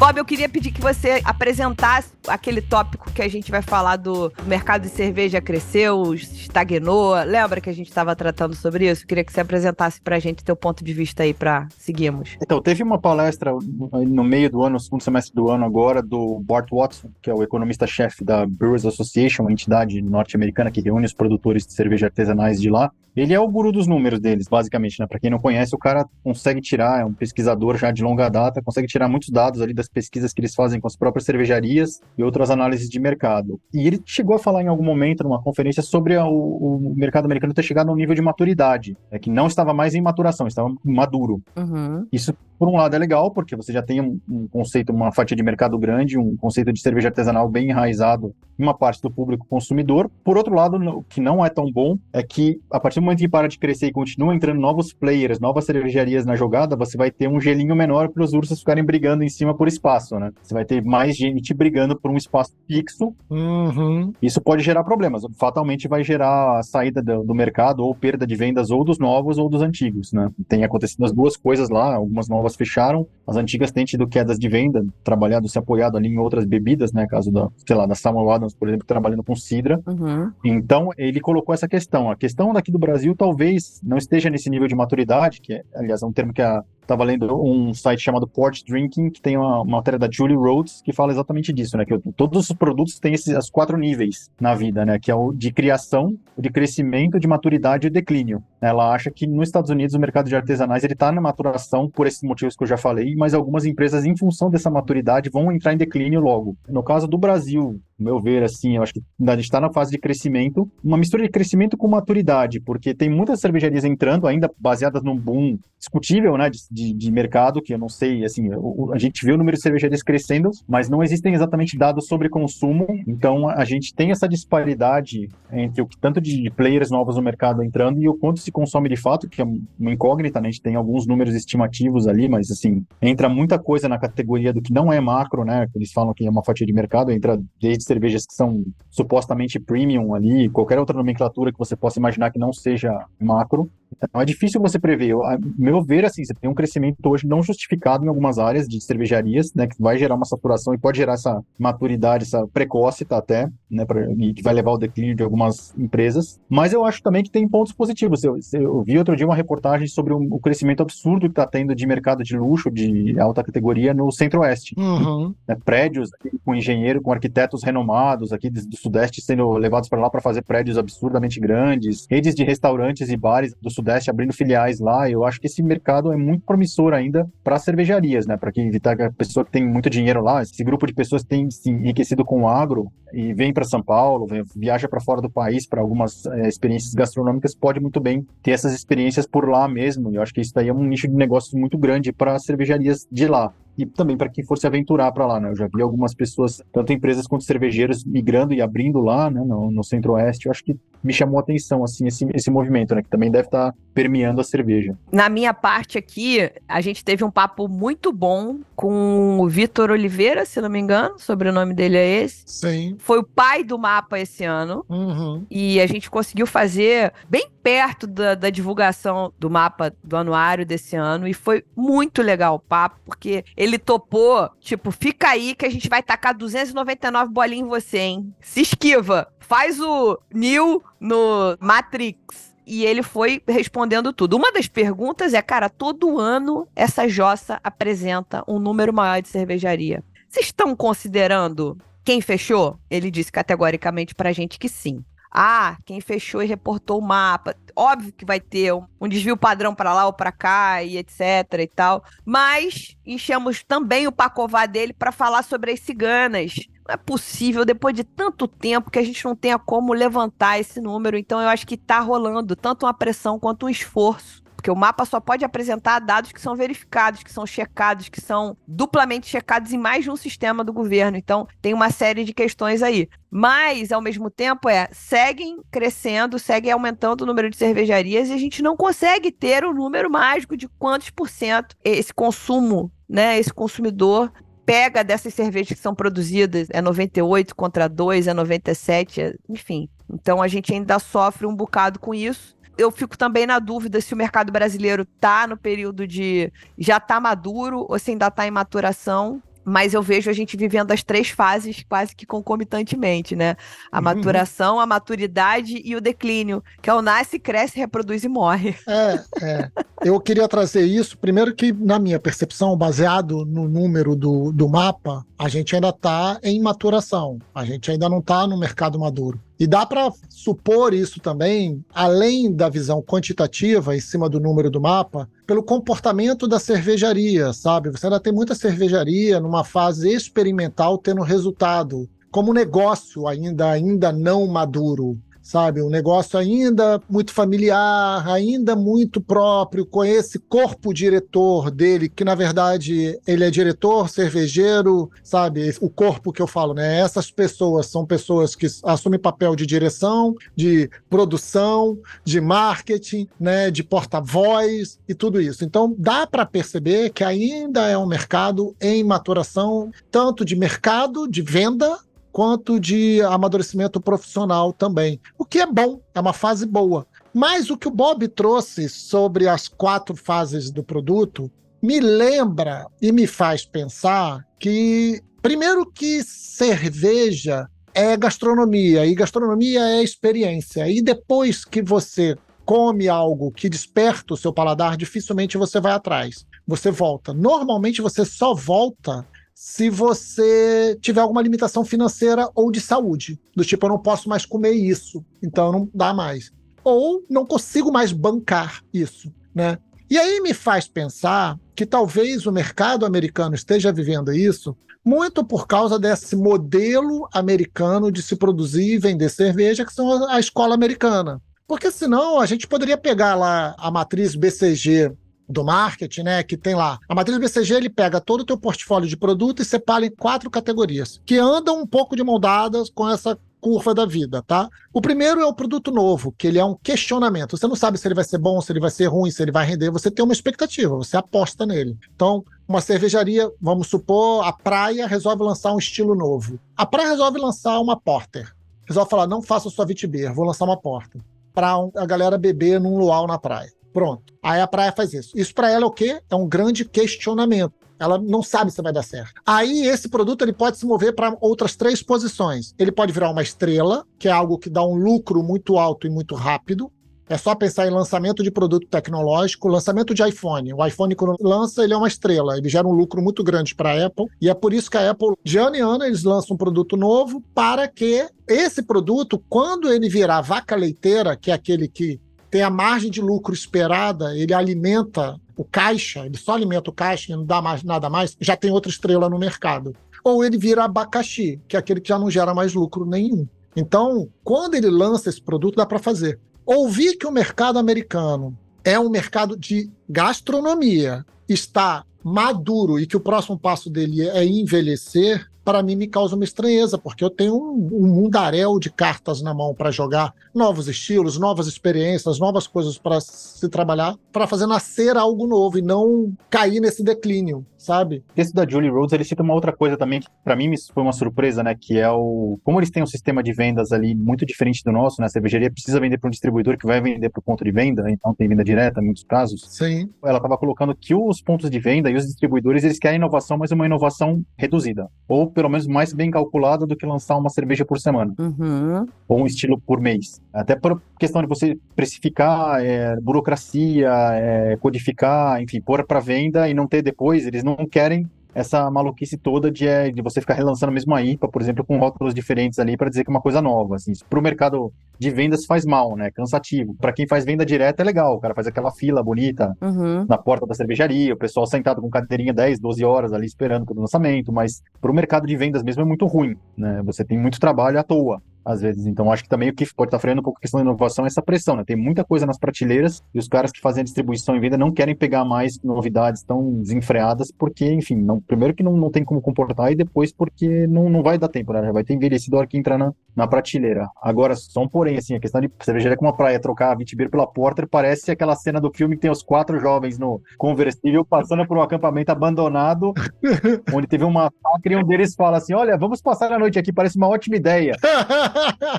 Bob, eu queria pedir que você apresentasse aquele tópico que a gente vai falar do mercado de cerveja cresceu, estagnou. Lembra que a gente estava tratando sobre isso? Eu queria que você apresentasse para a gente teu ponto de vista aí para seguirmos. Então, teve uma palestra no meio do ano, no segundo semestre do ano agora, do Bart Watson, que é o economista-chefe da Brewers Association, uma entidade norte-americana que reúne os produtores de cerveja artesanais de lá. Ele é o guru dos números deles, basicamente, né? Para quem não conhece, o cara consegue tirar, é um pesquisador já de longa data, consegue tirar muitos dados ali das pesquisas que eles fazem com as próprias cervejarias e outras análises de mercado. E ele chegou a falar em algum momento, numa conferência, sobre a, o, o, mercado americano ter chegado a um nível de maturidade, é que não estava mais em maturação, estava maduro. Uhum. Isso por um lado é legal, porque você já tem um, um, conceito, uma fatia de mercado grande, um conceito de cerveja artesanal bem enraizado em uma parte do público consumidor. Por outro lado, o que não é tão bom é que a partir do momento que para de crescer e continua entrando novos players, novas cervejarias na jogada, você vai ter um gelinho menor para os ursos ficarem brigando em cima por espaço, né? Você vai ter mais gente brigando por um espaço fixo. Uhum. Isso pode gerar problemas. Fatalmente vai gerar a saída do, do mercado ou perda de vendas ou dos novos ou dos antigos, né? Tem acontecido as duas coisas lá, algumas novas fecharam, as antigas têm tido quedas de venda, trabalhado, se apoiado ali em outras bebidas, né? Caso da, sei lá, da Samuel Adams, por exemplo, trabalhando com Sidra. Uhum. Então, ele colocou essa questão. A questão daqui do Brasil talvez não esteja nesse nível de maturidade, que é, aliás, é um termo que a Estava lendo um site chamado Port Drinking, que tem uma, uma matéria da Julie Rhodes, que fala exatamente disso, né? Que todos os produtos têm esses as quatro níveis na vida, né? Que é o de criação, o de crescimento, de maturidade e declínio. Ela acha que nos Estados Unidos o mercado de artesanais ele está na maturação por esses motivos que eu já falei, mas algumas empresas, em função dessa maturidade, vão entrar em declínio logo. No caso do Brasil, meu ver, assim, eu acho que a gente está na fase de crescimento, uma mistura de crescimento com maturidade, porque tem muitas cervejarias entrando, ainda baseadas num boom discutível, né, de, de, de mercado, que eu não sei, assim, a gente vê o número de cervejarias crescendo, mas não existem exatamente dados sobre consumo, então a gente tem essa disparidade entre o tanto de players novos no mercado entrando e o quanto se consome de fato, que é uma incógnita, né, a gente tem alguns números estimativos ali, mas, assim, entra muita coisa na categoria do que não é macro, né, eles falam que é uma fatia de mercado, entra desde cervejas que são supostamente premium ali, qualquer outra nomenclatura que você possa imaginar que não seja macro. Então é difícil você prever. A meu ver, assim, você tem um crescimento hoje não justificado em algumas áreas de cervejarias, né, que vai gerar uma saturação e pode gerar essa maturidade, essa precoce tá, até, né, pra, e que vai levar ao declínio de algumas empresas. Mas eu acho também que tem pontos positivos. Eu, eu vi outro dia uma reportagem sobre um, o crescimento absurdo que está tendo de mercado de luxo, de alta categoria no Centro-Oeste. Uhum. Né, prédios com engenheiro, com arquitetos renomados aqui do, do Sudeste sendo levados para lá para fazer prédios absurdamente grandes, redes de restaurantes e bares do Sudeste abrindo filiais lá. Eu acho que esse mercado é muito promissor ainda para cervejarias, né? Para quem evitar que a pessoa que tem muito dinheiro lá, esse grupo de pessoas tem se enriquecido com o agro e vem para São Paulo, viaja para fora do país para algumas é, experiências gastronômicas, pode muito bem ter essas experiências por lá mesmo. E eu acho que isso daí é um nicho de negócios muito grande para cervejarias de lá e também para quem for se aventurar para lá, né? Eu já vi algumas pessoas, tanto empresas quanto cervejeiros, migrando e abrindo lá, né, no, no Centro-Oeste. Eu acho que me chamou a atenção, assim, esse, esse movimento, né, que também deve estar tá permeando a cerveja. Na minha parte aqui, a gente teve um papo muito bom com o Vitor Oliveira, se não me engano, o sobrenome dele é esse. Sim. Foi o pai do mapa esse ano. Uhum. E a gente conseguiu fazer bem perto da, da divulgação do mapa do anuário desse ano. E foi muito legal o papo, porque ele topou, tipo, fica aí que a gente vai tacar 299 bolinhas em você, hein? Se esquiva. Faz o Neil no Matrix. E ele foi respondendo tudo. Uma das perguntas é, cara, todo ano essa jossa apresenta um número maior de cervejaria. Vocês estão considerando quem fechou? Ele disse categoricamente pra gente que sim. Ah, quem fechou e reportou o mapa. Óbvio que vai ter um, desvio padrão para lá ou para cá e etc e tal. Mas enchemos também o pacová dele para falar sobre as ciganas. Não é possível, depois de tanto tempo, que a gente não tenha como levantar esse número. Então eu acho que tá rolando tanto uma pressão quanto um esforço porque o mapa só pode apresentar dados que são verificados, que são checados, que são duplamente checados em mais de um sistema do governo. Então, tem uma série de questões aí. Mas, ao mesmo tempo, é seguem crescendo, seguem aumentando o número de cervejarias e a gente não consegue ter o um número mágico de quantos por cento esse consumo, né, esse consumidor pega dessas cervejas que são produzidas, é 98 contra 2, é 97, é, enfim. Então a gente ainda sofre um bocado com isso eu fico também na dúvida se o mercado brasileiro está no período de já está maduro ou se ainda está em maturação. Mas eu vejo a gente vivendo as três fases quase que concomitantemente, né? A uhum. maturação, a maturidade e o declínio, que é o nasce, cresce, reproduz e morre. É, é. Eu queria trazer isso, primeiro que, na minha percepção, baseado no número do, do mapa, a gente ainda está em maturação. A gente ainda não está no mercado maduro. E dá para supor isso também, além da visão quantitativa em cima do número do mapa, pelo comportamento da cervejaria, sabe? Você ainda tem muita cervejaria numa fase experimental tendo resultado, como negócio ainda ainda não maduro sabe? Um negócio ainda muito familiar, ainda muito próprio, com esse corpo diretor dele, que na verdade ele é diretor, cervejeiro, sabe? O corpo que eu falo, né? Essas pessoas são pessoas que assumem papel de direção, de produção, de marketing, né? De porta-voz e tudo isso. Então dá para perceber que ainda é um mercado em maturação, tanto de mercado, de venda, quanto de amadurecimento profissional também. O que é bom, é uma fase boa. Mas o que o Bob trouxe sobre as quatro fases do produto me lembra e me faz pensar que, primeiro, que cerveja é gastronomia e gastronomia é experiência. E depois que você come algo que desperta o seu paladar, dificilmente você vai atrás. Você volta. Normalmente você só volta se você tiver alguma limitação financeira ou de saúde. Do tipo, eu não posso mais comer isso, então não dá mais. Ou não consigo mais bancar isso, né? E aí me faz pensar que talvez o mercado americano esteja vivendo isso muito por causa desse modelo americano de se produzir e vender cerveja, que são a escola americana. Porque senão a gente poderia pegar lá a matriz BCG do marketing, né, que tem lá. A matriz BCG ele pega todo o teu portfólio de produto e separa em quatro categorias, que andam um pouco de mão dadas com essa curva da vida, tá? O primeiro é o produto novo, que ele é um questionamento. Você não sabe se ele vai ser bom, se ele vai ser ruim, se ele vai render, você tem uma expectativa, você aposta nele. Então, uma cervejaria, vamos supor, a praia resolve lançar um estilo novo. A praia resolve lançar uma porter. Resolve falar, não faça sua Vitibir, vou lançar uma porter. Para a galera beber num luau na praia. Pronto. Aí a praia faz isso. Isso para ela é o quê? É um grande questionamento. Ela não sabe se vai dar certo. Aí esse produto ele pode se mover para outras três posições. Ele pode virar uma estrela, que é algo que dá um lucro muito alto e muito rápido. É só pensar em lançamento de produto tecnológico, lançamento de iPhone. O iPhone, quando lança, ele é uma estrela. Ele gera um lucro muito grande para a Apple. E é por isso que a Apple, de ano em ano, eles lançam um produto novo para que esse produto, quando ele virar vaca leiteira, que é aquele que tem a margem de lucro esperada, ele alimenta o caixa, ele só alimenta o caixa e não dá mais nada mais, já tem outra estrela no mercado. Ou ele vira abacaxi, que é aquele que já não gera mais lucro nenhum. Então, quando ele lança esse produto, dá para fazer. Ouvir que o mercado americano é um mercado de gastronomia, está maduro e que o próximo passo dele é envelhecer, para mim me causa uma estranheza, porque eu tenho um, um mundaréu de cartas na mão para jogar novos estilos, novas experiências, novas coisas para se trabalhar, para fazer nascer algo novo e não cair nesse declínio, sabe? Esse da Julie Rhodes, ele cita uma outra coisa também que para mim foi uma surpresa, né, que é o como eles têm um sistema de vendas ali muito diferente do nosso, né? A cervejaria precisa vender para um distribuidor que vai vender para o ponto de venda, então tem venda direta em muitos casos. Sim. Ela estava colocando que os pontos de venda e os distribuidores, eles querem inovação, mas uma inovação reduzida, ou pelo menos mais bem calculada do que lançar uma cerveja por semana. Uhum. Ou um estilo por mês. Até por questão de você precificar, é, burocracia, é, codificar, enfim, pôr para venda e não ter depois, eles não querem essa maluquice toda de, é, de você ficar relançando a mesma IPA, por exemplo, com rótulos diferentes ali para dizer que é uma coisa nova. Assim, para o mercado de vendas faz mal, né? Cansativo. Para quem faz venda direta é legal, o cara faz aquela fila bonita Uhum. na porta da cervejaria, o pessoal sentado com cadeirinha 10, 12 horas ali esperando pelo lançamento, mas para o mercado de vendas mesmo é muito ruim, né? Você tem muito trabalho à toa às vezes. Então, acho que também o que pode estar freando um pouco a questão da inovação é essa pressão, né? Tem muita coisa nas prateleiras e os caras que fazem a distribuição e venda não querem pegar mais novidades tão desenfreadas, porque, enfim, não, primeiro que não, não tem como comportar e depois porque não, não vai dar tempo, né? Já vai ter envelhecido a hora que entrar na, na prateleira. Agora, só um porém, assim, a questão de cervejaria com uma praia trocar a Vitibir pela Porter parece aquela cena do filme que tem os quatro jovens no conversível passando por um acampamento abandonado, [LAUGHS] onde teve uma massacre e um deles fala assim, olha, vamos passar a noite aqui, parece uma ótima ideia. [LAUGHS]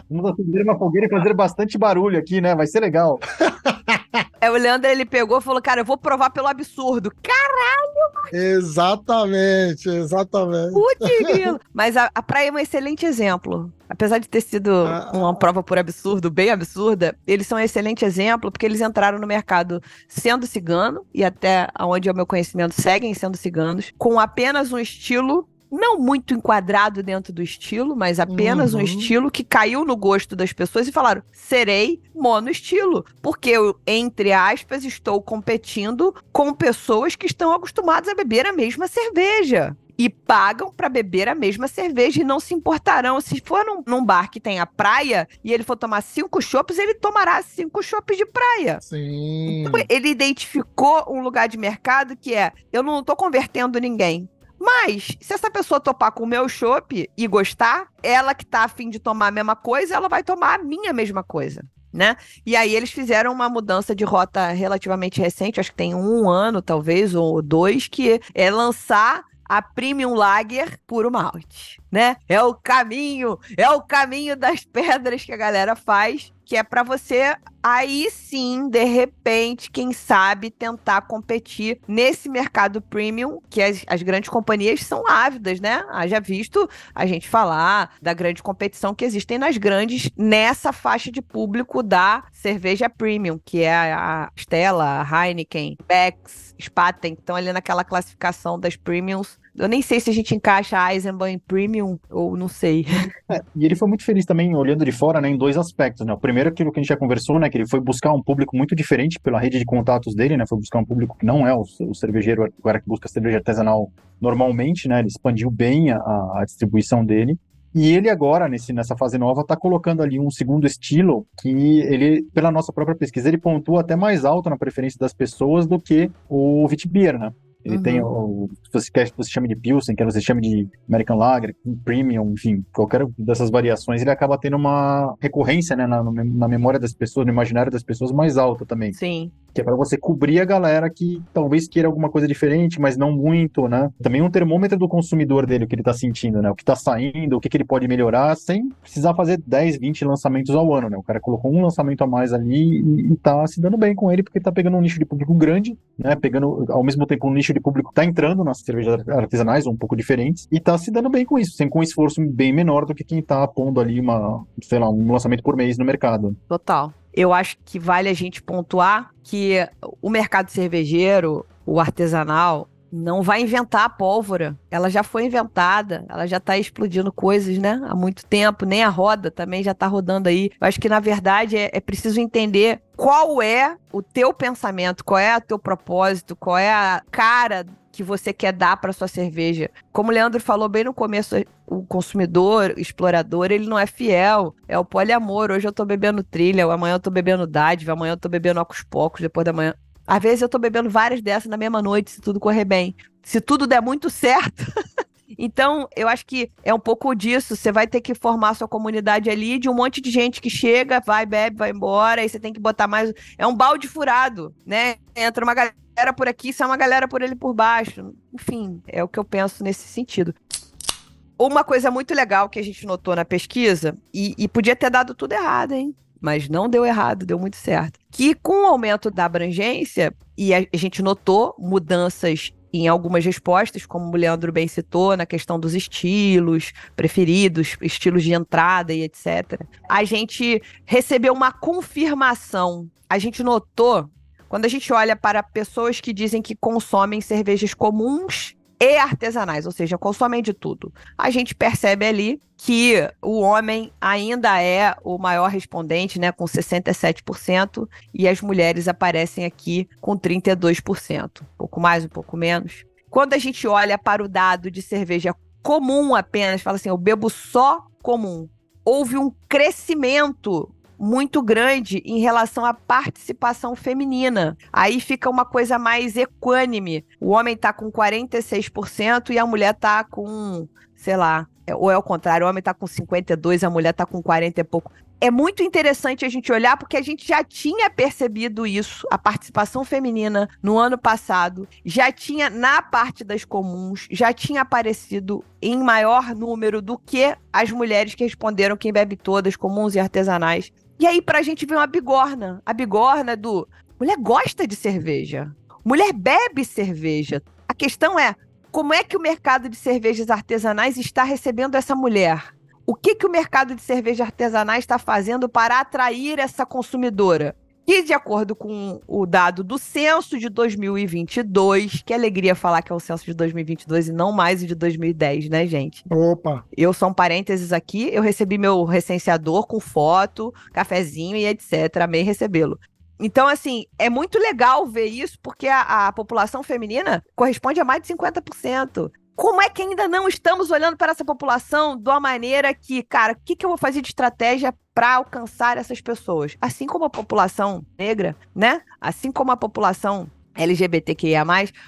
Vamos acender uma fogueira e fazer bastante barulho aqui, né? Vai ser legal. [LAUGHS] É, o Leandro, ele pegou e falou, cara, eu vou provar pelo absurdo. exatamente, exatamente. Putz. [LAUGHS] Mas a, a praia é um excelente exemplo. Apesar de ter sido Ah. uma prova por absurdo, bem absurda, eles são um excelente exemplo porque eles entraram no mercado sendo cigano, e até onde é o meu conhecimento, seguem sendo ciganos, com apenas um estilo não muito enquadrado dentro do estilo, mas apenas Uhum. um estilo que caiu no gosto das pessoas e falaram: serei mono estilo, porque eu, entre aspas, estou competindo com pessoas que estão acostumadas a beber a mesma cerveja. E pagam pra beber a mesma cerveja e não se importarão. Se for num, num bar que tem a praia e ele for tomar cinco chopps, ele tomará cinco chopps de praia. Sim. Então, ele identificou um lugar de mercado que é: eu não tô convertendo ninguém. Mas, se essa pessoa topar com o meu chopp e gostar, ela que tá afim de tomar a mesma coisa, ela vai tomar a minha mesma coisa. Né? E aí eles fizeram uma mudança de rota relativamente recente, acho que tem um ano, talvez, ou dois, que é lançar a Premium Lager puro malte, né? É o caminho, é o caminho das [LAUGHS] pedras que a galera faz, que é pra você aí sim, de repente, quem sabe tentar competir nesse mercado premium, que as, as grandes companhias são ávidas, né? Haja visto a gente falar da grande competição que existem nas grandes nessa faixa de público da cerveja premium, que é a Stella, a Heineken, Beck's, Spaten, que estão ali naquela classificação das premiums. Eu nem sei se a gente encaixa a Eisenbahn em premium ou não sei. É, e ele foi muito feliz também, olhando de fora, né, em dois aspectos, né? O primeiro, aquilo que a gente já conversou, né, que ele foi buscar um público muito diferente pela rede de contatos dele, né? Foi buscar um público que não é o, o cervejeiro, cara que busca cerveja artesanal normalmente, né? Ele expandiu bem a, a distribuição dele. E ele agora, nesse, nessa fase nova, está colocando ali um segundo estilo que ele, pela nossa própria pesquisa, ele pontua até mais alto na preferência das pessoas do que o Witbier, né? Ele Uhum. tem o, se você quer que você chame de Pilsen, quer que você chame de American Lager, Premium, enfim, qualquer dessas variações, ele acaba tendo uma recorrência, né, na, na memória das pessoas, no imaginário das pessoas mais alta também. Sim. Que é para você cobrir a galera que talvez queira alguma coisa diferente, mas não muito, né? Também um termômetro do consumidor dele, o que ele tá sentindo, né? O que tá saindo, o que, que ele pode melhorar, sem precisar fazer 10, 20 lançamentos ao ano, né? O cara colocou um lançamento a mais ali e, e tá se dando bem com ele, porque tá pegando um nicho de público grande, né? Pegando, ao mesmo tempo, um nicho de público tá entrando nas cervejas artesanais, um pouco diferentes, e tá se dando bem com isso, sem com um esforço bem menor do que quem tá pondo ali uma, sei lá, um lançamento por mês no mercado. Total. Eu acho que vale a gente pontuar que o mercado cervejeiro, o artesanal, não vai inventar a pólvora. Ela já foi inventada, ela já está explodindo coisas, né? Há muito tempo. Nem a roda também já está rodando aí. Eu acho que, na verdade, é, é preciso entender qual é o teu pensamento, qual é o teu propósito, qual é a cara que você quer dar para sua cerveja. Como o Leandro falou bem no começo, o consumidor, o explorador, ele não é fiel. É o poliamor. Hoje eu tô bebendo trilha, amanhã eu tô bebendo dádiva, amanhã eu tô bebendo ocos pocos, depois da manhã. Às vezes eu tô bebendo várias dessas na mesma noite, se tudo correr bem. Se tudo der muito certo. [LAUGHS] Então, eu acho que é um pouco disso. Você vai ter que formar sua comunidade ali de um monte de gente que chega, vai, bebe, vai embora, aí você tem que botar mais. É um balde furado, né? Entra uma galera por aqui, sai uma galera por ali por baixo. Enfim, é o que eu penso nesse sentido. Uma coisa muito legal que a gente notou na pesquisa, e, e podia ter dado tudo errado, hein? Mas não deu errado, deu muito certo. Que com o aumento da abrangência, e a, a gente notou mudanças em algumas respostas, como o Leandro bem citou, na questão dos estilos preferidos, estilos de entrada e etc. A gente recebeu uma confirmação. A gente notou, quando a gente olha para pessoas que dizem que consomem cervejas comuns e artesanais, ou seja, consomem de tudo. A gente percebe ali que o homem ainda é o maior respondente, né, com 67%, e as mulheres aparecem aqui com 32%, um pouco mais, um pouco menos. Quando a gente olha para o dado de cerveja comum apenas, fala assim, eu bebo só comum. Houve um crescimento muito grande em relação à participação feminina. Aí fica uma coisa mais equânime. O homem tá com 46% e a mulher tá com, sei lá, ou é o contrário, o homem tá com 52, a mulher tá com 40 e pouco. É muito interessante a gente olhar porque a gente já tinha percebido isso, a participação feminina no ano passado, já tinha na parte das comuns, já tinha aparecido em maior número do que as mulheres que responderam quem bebe todas, comuns e artesanais. E aí, pra gente ver uma bigorna. A bigorna do. Mulher gosta de cerveja. Mulher bebe cerveja. A questão é: como é que o mercado de cervejas artesanais está recebendo essa mulher? O que, que o mercado de cerveja artesanais está fazendo para atrair essa consumidora? Que, de acordo com o dado do censo de 2022, que alegria falar que é o censo de 2022 e não mais o de 2010, né, gente? Opa! Eu, só um parênteses aqui, eu recebi meu recenseador com foto, cafezinho e etc. Amei recebê-lo. Então, assim, é muito legal ver isso, porque a, a população feminina corresponde a mais de 50% como é que ainda não estamos olhando para essa população de uma maneira que, cara, o que, que eu vou fazer de estratégia para alcançar essas pessoas? Assim como a população negra, né? Assim como a população LGBTQIA+.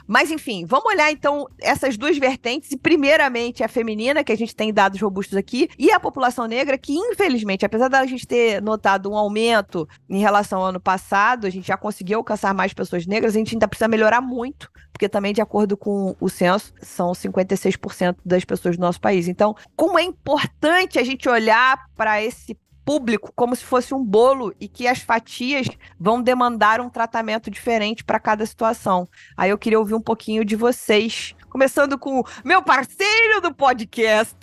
Mas, enfim, vamos olhar, então, essas duas vertentes. E, primeiramente, a feminina, que a gente tem dados robustos aqui, e a população negra, que, infelizmente, apesar da gente ter notado um aumento em relação ao ano passado, a gente já conseguiu alcançar mais pessoas negras, a gente ainda precisa melhorar muito, porque também, de acordo com o censo, são 56% das pessoas do nosso país. Então, como é importante a gente olhar para esse público como se fosse um bolo e que as fatias vão demandar um tratamento diferente para cada situação. Aí eu queria ouvir um pouquinho de vocês, começando com o meu parceiro do podcast,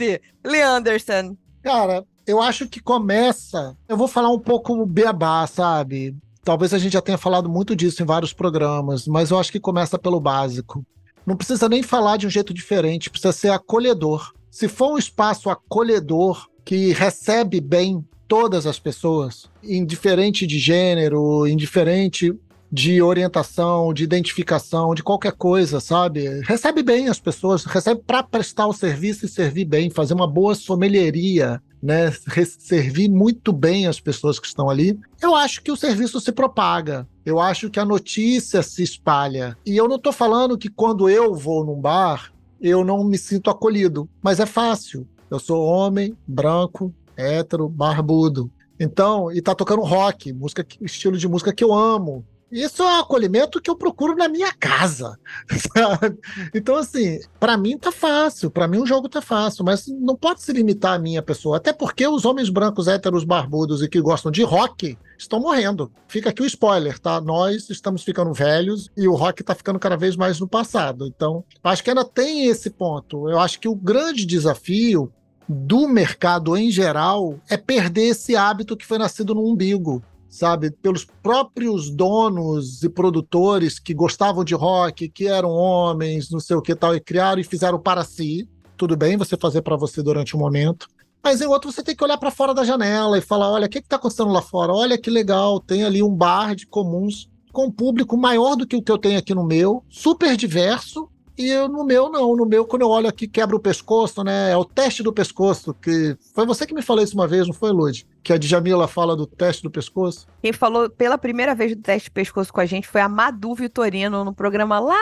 Leanderson. Cara, eu acho que começa. Eu vou falar um pouco beabá, sabe? Talvez a gente já tenha falado muito disso em vários programas, mas eu acho que começa pelo básico. Não precisa nem falar de um jeito diferente, precisa ser acolhedor. Se for um espaço acolhedor que recebe bem todas as pessoas, indiferente de gênero, indiferente de orientação, de identificação, de qualquer coisa, sabe? Recebe bem as pessoas, recebe para prestar o serviço e servir bem, fazer uma boa sommelieria, né? Servir muito bem as pessoas que estão ali. Eu acho que o serviço se propaga. Eu acho que a notícia se espalha. E eu não estou falando que quando eu vou num bar, eu não me sinto acolhido, mas é fácil. Eu sou homem, branco, hétero, barbudo. Então, e tá tocando rock, música, estilo de música que eu amo. Isso é um acolhimento que eu procuro na minha casa. [LAUGHS] Sabe? Então, assim, para mim tá fácil, para mim o jogo tá fácil, mas não pode se limitar a minha pessoa. Até porque os homens brancos, héteros, barbudos e que gostam de rock estão morrendo. Fica aqui o spoiler, tá? Nós estamos ficando velhos e o rock tá ficando cada vez mais no passado. Então, acho que ainda tem esse ponto. Eu acho que o grande desafio do mercado em geral é perder esse hábito que foi nascido no umbigo, sabe? Pelos próprios donos e produtores que gostavam de rock, que eram homens, não sei o que tal, e criaram e fizeram para si. Tudo bem você fazer para você durante um momento. Mas em outro você tem que olhar para fora da janela e falar: olha, o que está acontecendo lá fora? Olha que legal, tem ali um bar de comuns com um público maior do que o que eu tenho aqui no meu, super diverso, e eu, no meu, não. No meu, quando eu olho aqui, quebra o pescoço, né? É o teste do pescoço, que foi você que me falou isso uma vez, não foi, Lud? Que a Djamila fala do teste do pescoço. Quem falou pela primeira vez do teste do pescoço com a gente foi a Madu Vitorino, no programa lá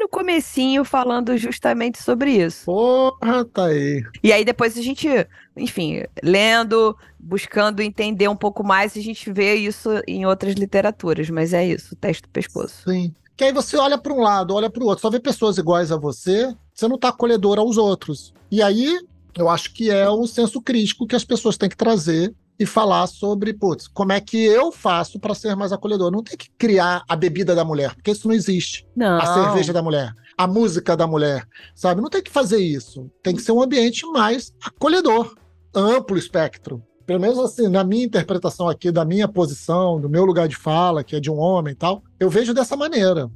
no comecinho, falando justamente sobre isso. Porra, tá aí. E aí depois a gente, enfim, lendo, buscando entender um pouco mais, a gente vê isso em outras literaturas, mas é isso, o teste do pescoço. Sim. Que aí você olha para um lado, olha para o outro, só vê pessoas iguais a você, você não está acolhedor aos outros. E aí, eu acho que é o senso crítico que as pessoas têm que trazer e falar sobre, putz, como é que eu faço para ser mais acolhedor? Não tem que criar a bebida da mulher, porque isso não existe. Não. A cerveja da mulher, a música da mulher, sabe? Não tem que fazer isso. Tem que ser um ambiente mais acolhedor, amplo espectro pelo menos assim, na minha interpretação aqui, da minha posição, do meu lugar de fala, que é de um homem e tal, eu vejo dessa maneira.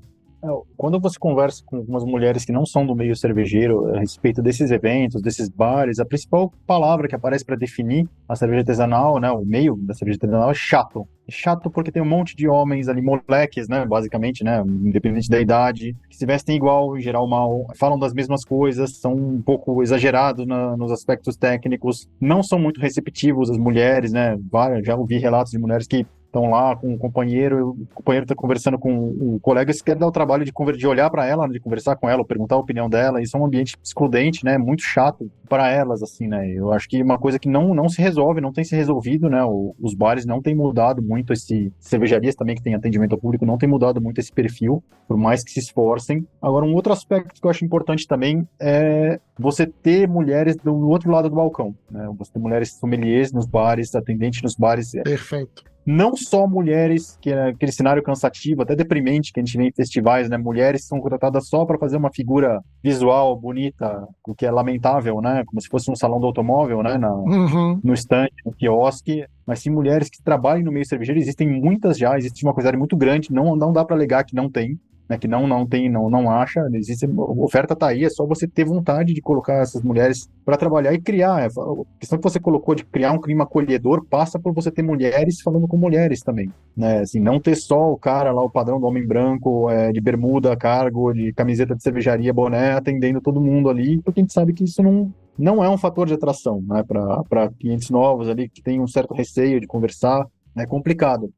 É, quando você conversa com algumas mulheres que não são do meio cervejeiro a respeito desses eventos, desses bares, a principal palavra que aparece para definir a cerveja artesanal, né, o meio da cerveja artesanal é chato. Chato porque tem um monte de homens ali, moleques, né, basicamente, né, independente da idade, que se vestem igual, em geral mal, falam das mesmas coisas, são um pouco exagerados nos aspectos técnicos, não são muito receptivos as mulheres, né, já ouvi relatos de mulheres que estão lá com o companheiro, o companheiro está conversando com o colega, se quer dar o trabalho de, de olhar para ela, de conversar com ela, perguntar a opinião dela, isso é um ambiente excludente, né, muito chato para elas, assim, né, eu acho que uma coisa que não, não se resolve, não tem se resolvido, né, o, os bares não têm mudado muito esse, cervejarias também que tem atendimento ao público não tem mudado muito esse perfil, por mais que se esforcem. Agora, um outro aspecto que eu acho importante também é você ter mulheres do outro lado do balcão, né, você ter mulheres sommeliers nos bares, atendentes nos bares. Perfeito não só mulheres, que é aquele cenário cansativo, até deprimente que a gente vê em festivais, né? Mulheres são contratadas só para fazer uma figura visual bonita, o que é lamentável, né? Como se fosse um salão do automóvel, né? Na, Uhum. no estande, no quiosque, mas sim mulheres que trabalham no meio cervejeiro, existem muitas já, existe uma quantidade muito grande, não, não dá para alegar que não tem, né, que não não tem, não não acha, existe, oferta tá aí, é só você ter vontade de colocar essas mulheres para trabalhar e criar. É, A questão que você colocou de criar um clima acolhedor passa por você ter mulheres falando com mulheres também, né? Assim, não ter só o cara lá, o padrão do homem branco, é, de bermuda, cargo, de camiseta de cervejaria, boné, atendendo todo mundo ali, porque a gente sabe que isso não não é um fator de atração, né, para clientes novos ali que têm um certo receio de conversar, é complicado.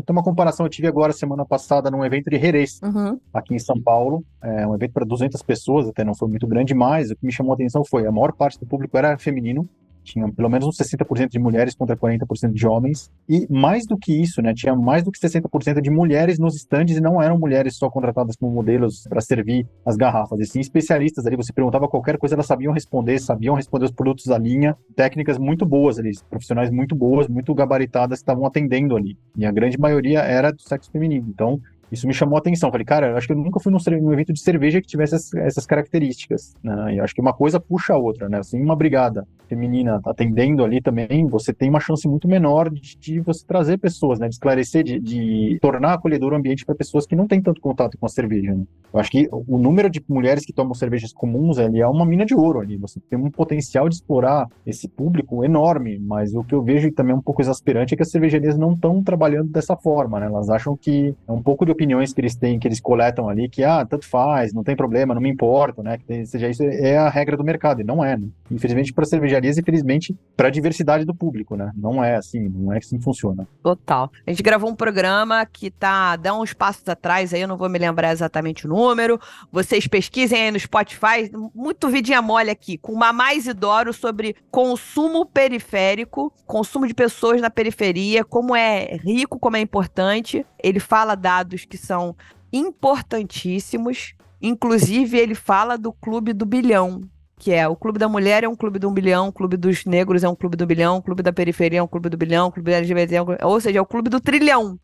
Ter uma comparação, eu tive agora semana passada num evento de Jerez, Uhum. aqui em São Paulo, é um evento para 200 pessoas, até não foi muito grande, mas o que me chamou a atenção foi a maior parte do público era feminino, tinha pelo menos uns 60% de mulheres contra 40% de homens, e mais do que isso, né, tinha mais do que 60% de mulheres nos estandes e não eram mulheres só contratadas como modelos para servir as garrafas, e sim especialistas ali, você perguntava qualquer coisa, elas sabiam responder, sabiam responder os produtos da linha, técnicas muito boas ali, profissionais muito boas, muito gabaritadas que estavam atendendo ali, e a grande maioria era do sexo feminino, então isso me chamou a atenção. Falei, cara, eu acho que eu nunca fui num, num evento de cerveja que tivesse essas, essas características. Né? E acho que uma coisa puxa a outra, né? Assim, uma brigada feminina atendendo ali também, você tem uma chance muito menor de, de você trazer pessoas, né? De esclarecer, de, de tornar acolhedor o ambiente para pessoas que não têm tanto contato com a cerveja. Né? Eu acho que o número de mulheres que tomam cervejas comuns ali é uma mina de ouro ali. Você tem um potencial de explorar esse público enorme, mas o que eu vejo também é um pouco exasperante é que as cervejarias não estão trabalhando dessa forma, né? Elas acham que é um pouco de opiniões que eles têm, que eles coletam ali, que ah, tanto faz, não tem problema, não me importo, né? Que seja isso é a regra do mercado, e não é, né? Infelizmente para cervejarias, infelizmente para a diversidade do público, né? Não é assim, não é assim que funciona. Total. A gente gravou um programa que tá, dá uns passos atrás aí, eu não vou me lembrar exatamente o número. Vocês pesquisem aí no Spotify, muito vidinha mole aqui, com Mamá Isidoro sobre consumo periférico, consumo de pessoas na periferia, como é rico, como é importante. Ele fala dados que são importantíssimos. Inclusive, ele fala do clube do bilhão, que é o clube da mulher é um clube do um bilhão, o clube dos negros é um clube do bilhão, o clube da periferia é um clube do bilhão, o clube da LGBT é um clube... ou seja, é o clube do trilhão.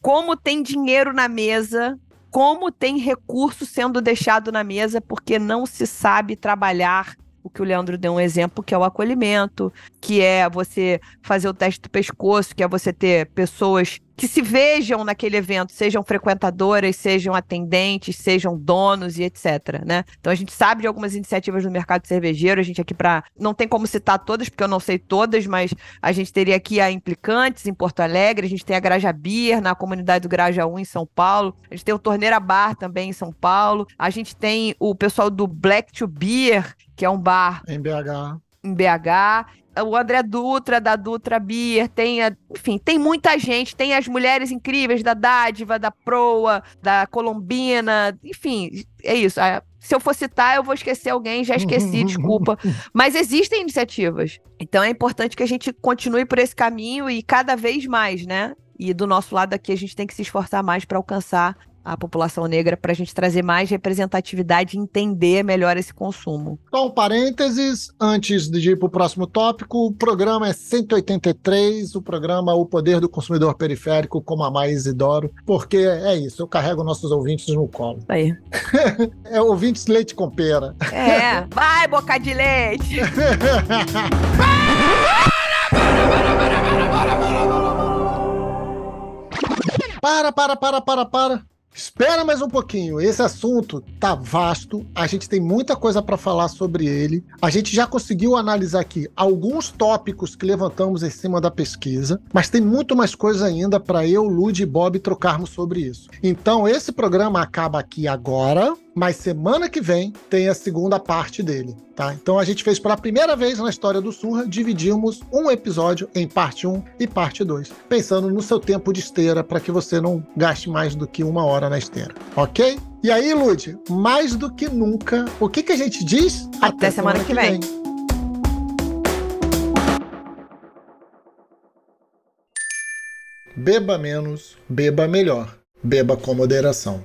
Como tem dinheiro na mesa, como tem recurso sendo deixado na mesa, porque não se sabe trabalhar o que o Leandro deu um exemplo, que é o acolhimento, que é você fazer o teste do pescoço, que é você ter pessoas que se vejam naquele evento, sejam frequentadoras, sejam atendentes, sejam donos e etc, né? Então a gente sabe de algumas iniciativas no mercado cervejeiro, a gente aqui para não tem como citar todas, porque eu não sei todas, mas a gente teria aqui a Implicantes em Porto Alegre, a gente tem a Graja Beer na comunidade do Graja 1 em São Paulo, a gente tem o Torneira Bar também em São Paulo, a gente tem o pessoal do Black to Beer, que é um bar Em BH. em BH. O André Dutra, da Dutra Beer, tem, a- enfim, tem muita gente, tem as mulheres incríveis da Dádiva, da Proa, da Colombina, enfim, é isso. Ah, Se eu for citar, eu vou esquecer alguém, já esqueci, [LAUGHS] desculpa. Mas existem iniciativas. Então é importante que a gente continue por esse caminho e cada vez mais, né? E do nosso lado aqui, a gente tem que se esforçar mais para alcançar a população negra, para a gente trazer mais representatividade e entender melhor esse consumo. Só um parênteses, antes de ir para o próximo tópico, o programa é 183, o programa O Poder do Consumidor Periférico, com a Mais Isidoro, porque é isso, eu carrego nossos ouvintes no colo. Aí. [LAUGHS] É ouvintes leite com pera. É, [LAUGHS] vai, boca de leite. [LAUGHS] Para, para, para, para, para. Espera mais um pouquinho. Esse assunto tá vasto. A gente tem muita coisa para falar sobre ele. A gente já conseguiu analisar aqui alguns tópicos que levantamos em cima da pesquisa, mas tem muito mais coisa ainda para eu, Lud e Bob trocarmos sobre isso. Então, esse programa acaba aqui agora, mas semana que vem tem a segunda parte dele, tá? Então a gente fez pela primeira vez na história do Surra, dividimos um episódio em parte 1 e parte 2, pensando no seu tempo de esteira para que você não gaste mais do que uma hora na esteira, ok? E aí, Lud, mais do que nunca, o que, que a gente diz? Até semana que vem. Beba menos, beba melhor. Beba com moderação.